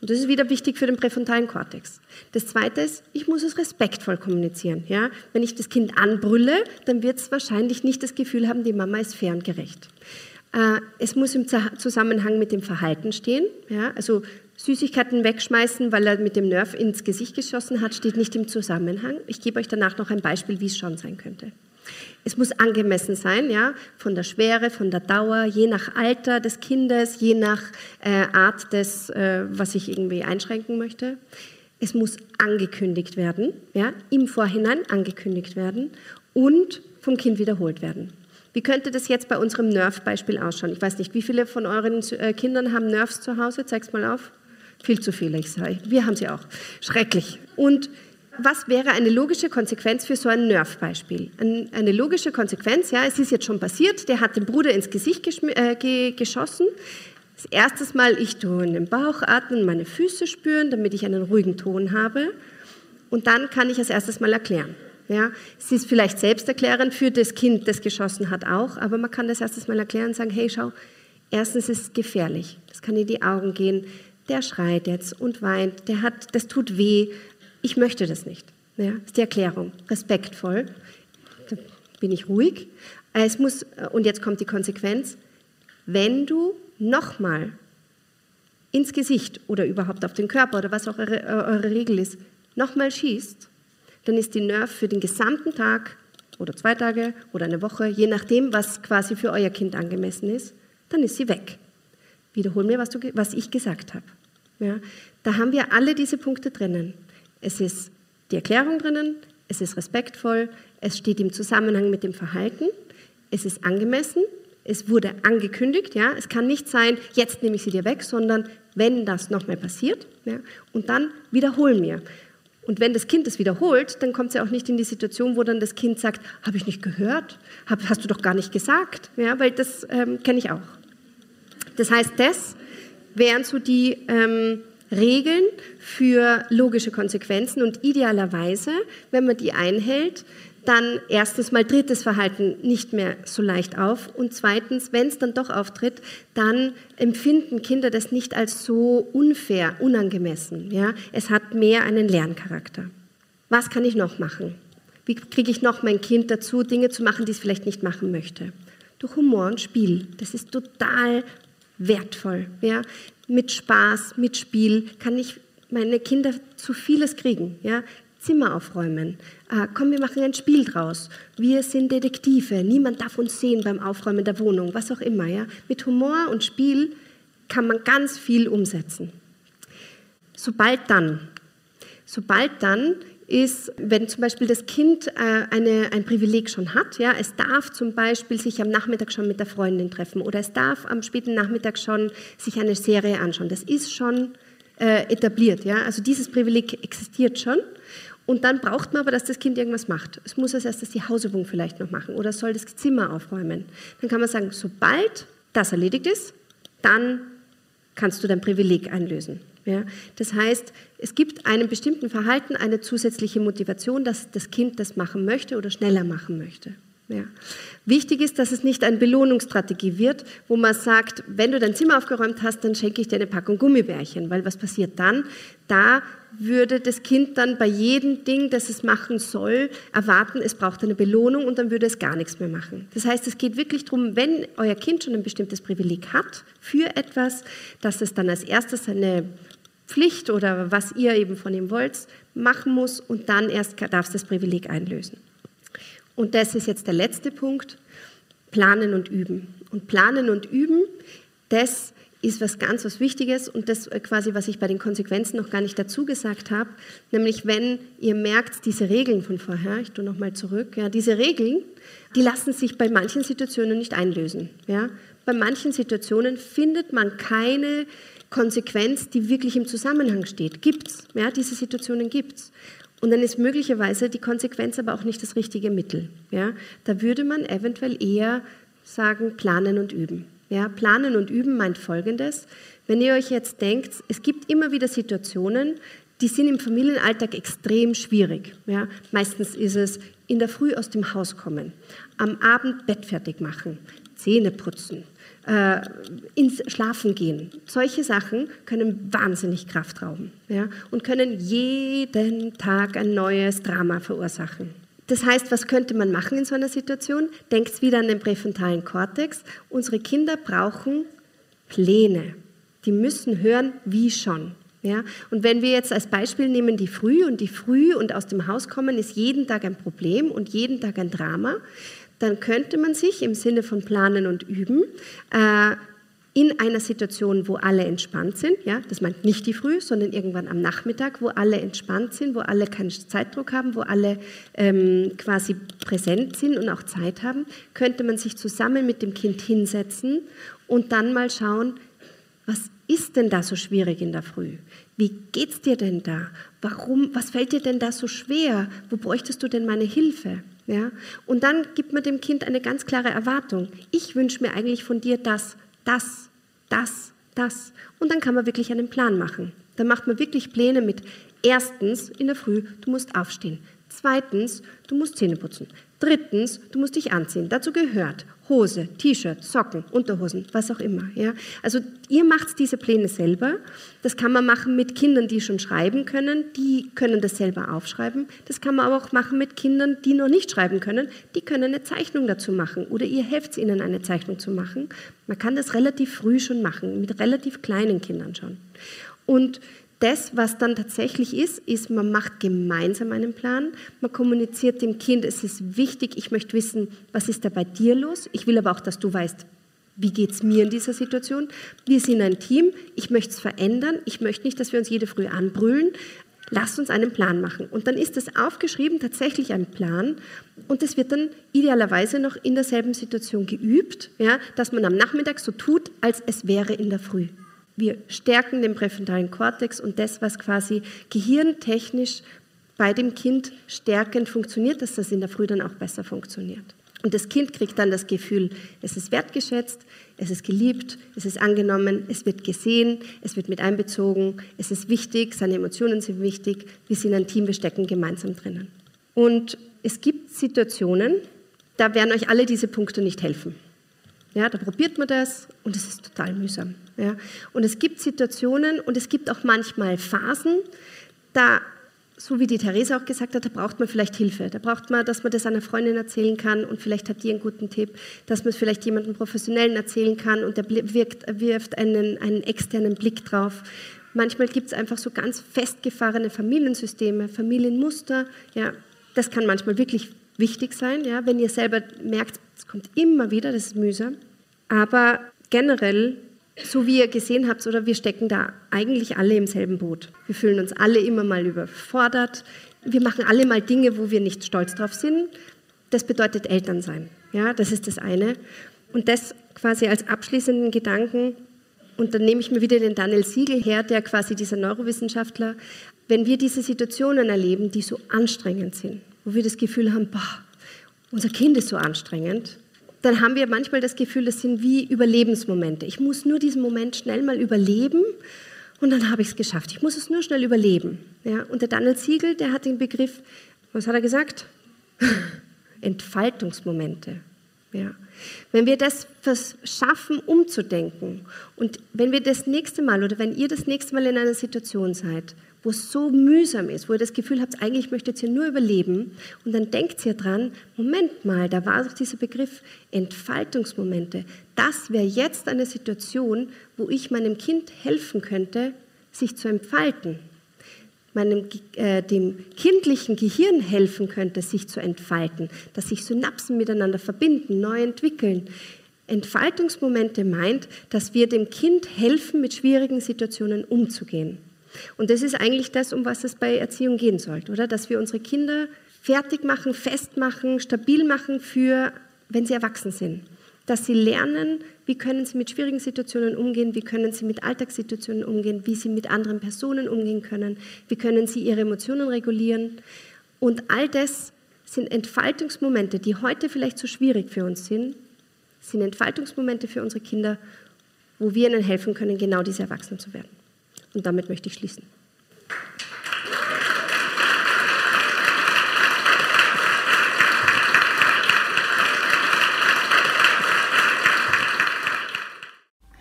Und das ist wieder wichtig für den präfrontalen Kortex. Das Zweite ist, ich muss es respektvoll kommunizieren. Ja? Wenn ich das Kind anbrülle, dann wird es wahrscheinlich nicht das Gefühl haben, die Mama ist fair und gerecht. Äh, es muss im Zusammenhang mit dem Verhalten stehen. Ja? Also Süßigkeiten wegschmeißen, weil er mit dem Nerv ins Gesicht geschossen hat, steht nicht im Zusammenhang. Ich gebe euch danach noch ein Beispiel, wie es schon sein könnte. Es muss angemessen sein, ja, von der Schwere, von der Dauer, je nach Alter des Kindes, je nach äh, Art des, äh, was ich irgendwie einschränken möchte. Es muss angekündigt werden, ja, im Vorhinein angekündigt werden und vom Kind wiederholt werden. Wie könnte das jetzt bei unserem Nerf-Beispiel ausschauen? Ich weiß nicht, wie viele von euren äh, Kindern haben Nerfs zu Hause? Zeig's mal auf. Viel zu viele, ich sage. Wir haben sie auch. Schrecklich. Und was wäre eine logische Konsequenz für so ein Nerv-Beispiel? Eine logische Konsequenz, ja, es ist jetzt schon passiert, der hat den Bruder ins Gesicht äh, ge geschossen. Das erste Mal, ich tue in den Bauch atmen, meine Füße spüren, damit ich einen ruhigen Ton habe. Und dann kann ich als erstes mal erklären. Ja, es ist vielleicht selbsterklärend für das Kind, das geschossen hat, auch, aber man kann das erstes mal erklären und sagen, hey, schau, erstens ist es gefährlich, das kann in die Augen gehen, der schreit jetzt und weint, der hat, das tut weh, ich möchte das nicht. Ja, ist die Erklärung. Respektvoll. Da bin ich ruhig. Es muss, und jetzt kommt die Konsequenz, wenn du nochmal ins Gesicht oder überhaupt auf den Körper oder was auch eure, eure Regel ist, nochmal schießt, dann ist die Nerv für den gesamten Tag oder zwei Tage oder eine Woche, je nachdem, was quasi für euer Kind angemessen ist, dann ist sie weg. Wiederhol mir, was, du, was ich gesagt habe. Ja, da haben wir alle diese Punkte drinnen. Es ist die Erklärung drinnen, es ist respektvoll, es steht im Zusammenhang mit dem Verhalten, es ist angemessen, es wurde angekündigt, ja, es kann nicht sein, jetzt nehme ich sie dir weg, sondern wenn das nochmal passiert, ja, und dann wiederholen wir. Und wenn das Kind es wiederholt, dann kommt es ja auch nicht in die Situation, wo dann das Kind sagt, habe ich nicht gehört, hab, hast du doch gar nicht gesagt, ja, weil das ähm, kenne ich auch. Das heißt, das wären so die ähm, Regeln für logische Konsequenzen und idealerweise, wenn man die einhält, dann erstens mal tritt das Verhalten nicht mehr so leicht auf und zweitens, wenn es dann doch auftritt, dann empfinden Kinder das nicht als so unfair, unangemessen. Ja? Es hat mehr einen Lerncharakter. Was kann ich noch machen? Wie kriege ich noch mein Kind dazu, Dinge zu machen, die es vielleicht nicht machen möchte? Durch Humor und Spiel. Das ist total wertvoll. Ja? Mit Spaß, mit Spiel kann ich meine Kinder zu vieles kriegen. Ja? Zimmer aufräumen. Äh, komm, wir machen ein Spiel draus. Wir sind Detektive. Niemand darf uns sehen beim Aufräumen der Wohnung, was auch immer. Ja? Mit Humor und Spiel kann man ganz viel umsetzen. Sobald dann, sobald dann ist, wenn zum Beispiel das Kind äh, eine, ein Privileg schon hat, ja, es darf zum Beispiel sich am Nachmittag schon mit der Freundin treffen oder es darf am späten Nachmittag schon sich eine Serie anschauen. Das ist schon äh, etabliert, ja, also dieses Privileg existiert schon. Und dann braucht man aber, dass das Kind irgendwas macht. Es muss als erstes die Hausübung vielleicht noch machen oder soll das Zimmer aufräumen. Dann kann man sagen, sobald das erledigt ist, dann kannst du dein Privileg einlösen. Ja, das heißt, es gibt einem bestimmten Verhalten eine zusätzliche Motivation, dass das Kind das machen möchte oder schneller machen möchte. Ja. Wichtig ist, dass es nicht eine Belohnungsstrategie wird, wo man sagt, wenn du dein Zimmer aufgeräumt hast, dann schenke ich dir eine Packung Gummibärchen, weil was passiert dann? Da würde das Kind dann bei jedem Ding, das es machen soll, erwarten, es braucht eine Belohnung und dann würde es gar nichts mehr machen. Das heißt, es geht wirklich darum, wenn euer Kind schon ein bestimmtes Privileg hat für etwas, dass es dann als erstes eine Pflicht oder was ihr eben von ihm wollt, machen muss und dann erst darf es das Privileg einlösen. Und das ist jetzt der letzte Punkt, planen und üben. Und planen und üben, das ist was ganz was Wichtiges und das äh, quasi, was ich bei den Konsequenzen noch gar nicht dazu gesagt habe, nämlich wenn ihr merkt, diese Regeln von vorher, ich tue nochmal zurück, ja, diese Regeln, die lassen sich bei manchen Situationen nicht einlösen. Ja. Bei manchen Situationen findet man keine Konsequenz, die wirklich im Zusammenhang steht. Gibt's, ja, diese Situationen gibt's. Und dann ist möglicherweise die Konsequenz aber auch nicht das richtige Mittel. Ja. Da würde man eventuell eher sagen, planen und üben. Ja, planen und üben meint Folgendes. Wenn ihr euch jetzt denkt, es gibt immer wieder Situationen, die sind im Familienalltag extrem schwierig. Ja, meistens ist es in der Früh aus dem Haus kommen, am Abend Bett fertig machen, Zähne putzen, äh, ins Schlafen gehen. Solche Sachen können wahnsinnig Kraft rauben ja, und können jeden Tag ein neues Drama verursachen. Das heißt, was könnte man machen in so einer Situation? Denkt wieder an den präfrontalen Kortex. Unsere Kinder brauchen Pläne. Die müssen hören, wie schon. Ja? Und wenn wir jetzt als Beispiel nehmen die Früh und die Früh und aus dem Haus kommen, ist jeden Tag ein Problem und jeden Tag ein Drama, dann könnte man sich im Sinne von Planen und Üben äh, in einer Situation, wo alle entspannt sind, ja, das meint nicht die Früh, sondern irgendwann am Nachmittag, wo alle entspannt sind, wo alle keinen Zeitdruck haben, wo alle ähm, quasi präsent sind und auch Zeit haben, könnte man sich zusammen mit dem Kind hinsetzen und dann mal schauen, was ist denn da so schwierig in der Früh? Wie geht's dir denn da? Warum, was fällt dir denn da so schwer? Wo bräuchtest du denn meine Hilfe? Ja? Und dann gibt man dem Kind eine ganz klare Erwartung. Ich wünsche mir eigentlich von dir das, das, das, das. Und dann kann man wirklich einen Plan machen. Dann macht man wirklich Pläne mit erstens in der Früh, du musst aufstehen. Zweitens, du musst Zähne putzen. Drittens, du musst dich anziehen. Dazu gehört Hose, T-Shirt, Socken, Unterhosen, was auch immer. Ja? Also ihr macht diese Pläne selber. Das kann man machen mit Kindern, die schon schreiben können. Die können das selber aufschreiben. Das kann man aber auch machen mit Kindern, die noch nicht schreiben können. Die können eine Zeichnung dazu machen oder ihr helft ihnen, eine Zeichnung zu machen. Man kann das relativ früh schon machen, mit relativ kleinen Kindern schon. Und das, was dann tatsächlich ist, ist, man macht gemeinsam einen Plan, man kommuniziert dem Kind, es ist wichtig, ich möchte wissen, was ist da bei dir los, ich will aber auch, dass du weißt, wie geht es mir in dieser Situation. Wir sind ein Team, ich möchte es verändern, ich möchte nicht, dass wir uns jede Früh anbrüllen, lasst uns einen Plan machen. Und dann ist das aufgeschrieben, tatsächlich ein Plan. Und das wird dann idealerweise noch in derselben Situation geübt, ja, dass man am Nachmittag so tut, als es wäre in der Früh. Wir stärken den präfrontalen Kortex und das, was quasi gehirntechnisch bei dem Kind stärkend funktioniert, dass das in der Früh dann auch besser funktioniert. Und das Kind kriegt dann das Gefühl, es ist wertgeschätzt, es ist geliebt, es ist angenommen, es wird gesehen, es wird mit einbezogen, es ist wichtig, seine Emotionen sind wichtig, wir sind ein Team, wir stecken gemeinsam drinnen. Und es gibt Situationen, da werden euch alle diese Punkte nicht helfen. Ja, da probiert man das und es ist total mühsam. Ja. Und es gibt Situationen und es gibt auch manchmal Phasen, da, so wie die Therese auch gesagt hat, da braucht man vielleicht Hilfe. Da braucht man, dass man das einer Freundin erzählen kann und vielleicht hat die einen guten Tipp, dass man es vielleicht jemandem Professionellen erzählen kann und der wirkt, wirft einen, einen externen Blick drauf. Manchmal gibt es einfach so ganz festgefahrene Familiensysteme, Familienmuster. Ja, das kann manchmal wirklich wichtig sein, ja, wenn ihr selber merkt, es kommt immer wieder, das ist mühsam. Aber generell, so wie ihr gesehen habt, oder wir stecken da eigentlich alle im selben Boot. Wir fühlen uns alle immer mal überfordert. Wir machen alle mal Dinge, wo wir nicht stolz drauf sind. Das bedeutet Elternsein. Ja, das ist das eine. Und das quasi als abschließenden Gedanken. Und dann nehme ich mir wieder den Daniel Siegel her, der quasi dieser Neurowissenschaftler. Wenn wir diese Situationen erleben, die so anstrengend sind, wo wir das Gefühl haben, boah, unser Kind ist so anstrengend, dann haben wir manchmal das Gefühl, das sind wie Überlebensmomente. Ich muss nur diesen Moment schnell mal überleben und dann habe ich es geschafft. Ich muss es nur schnell überleben. Ja, und der Daniel Siegel, der hat den Begriff, was hat er gesagt? Entfaltungsmomente. Ja. Wenn wir das schaffen, umzudenken und wenn wir das nächste Mal oder wenn ihr das nächste Mal in einer Situation seid, wo es so mühsam ist, wo ihr das Gefühl habt, eigentlich möchtet ihr nur überleben und dann denkt ihr dran, Moment mal, da war doch dieser Begriff Entfaltungsmomente. Das wäre jetzt eine Situation, wo ich meinem Kind helfen könnte, sich zu entfalten. Meinem, äh, dem kindlichen Gehirn helfen könnte, sich zu entfalten, dass sich Synapsen miteinander verbinden, neu entwickeln. Entfaltungsmomente meint, dass wir dem Kind helfen, mit schwierigen Situationen umzugehen. Und das ist eigentlich das, um was es bei Erziehung gehen sollte, oder? Dass wir unsere Kinder fertig machen, festmachen, stabil machen für, wenn sie erwachsen sind. Dass sie lernen, wie können sie mit schwierigen Situationen umgehen, wie können sie mit Alltagssituationen umgehen, wie sie mit anderen Personen umgehen können, wie können sie ihre Emotionen regulieren. Und all das sind Entfaltungsmomente, die heute vielleicht so schwierig für uns sind, sind Entfaltungsmomente für unsere Kinder, wo wir ihnen helfen können, genau diese Erwachsenen zu werden. Und damit möchte ich schließen.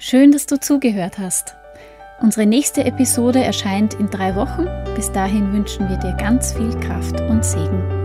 Schön, dass du zugehört hast. Unsere nächste Episode erscheint in drei Wochen. Bis dahin wünschen wir dir ganz viel Kraft und Segen.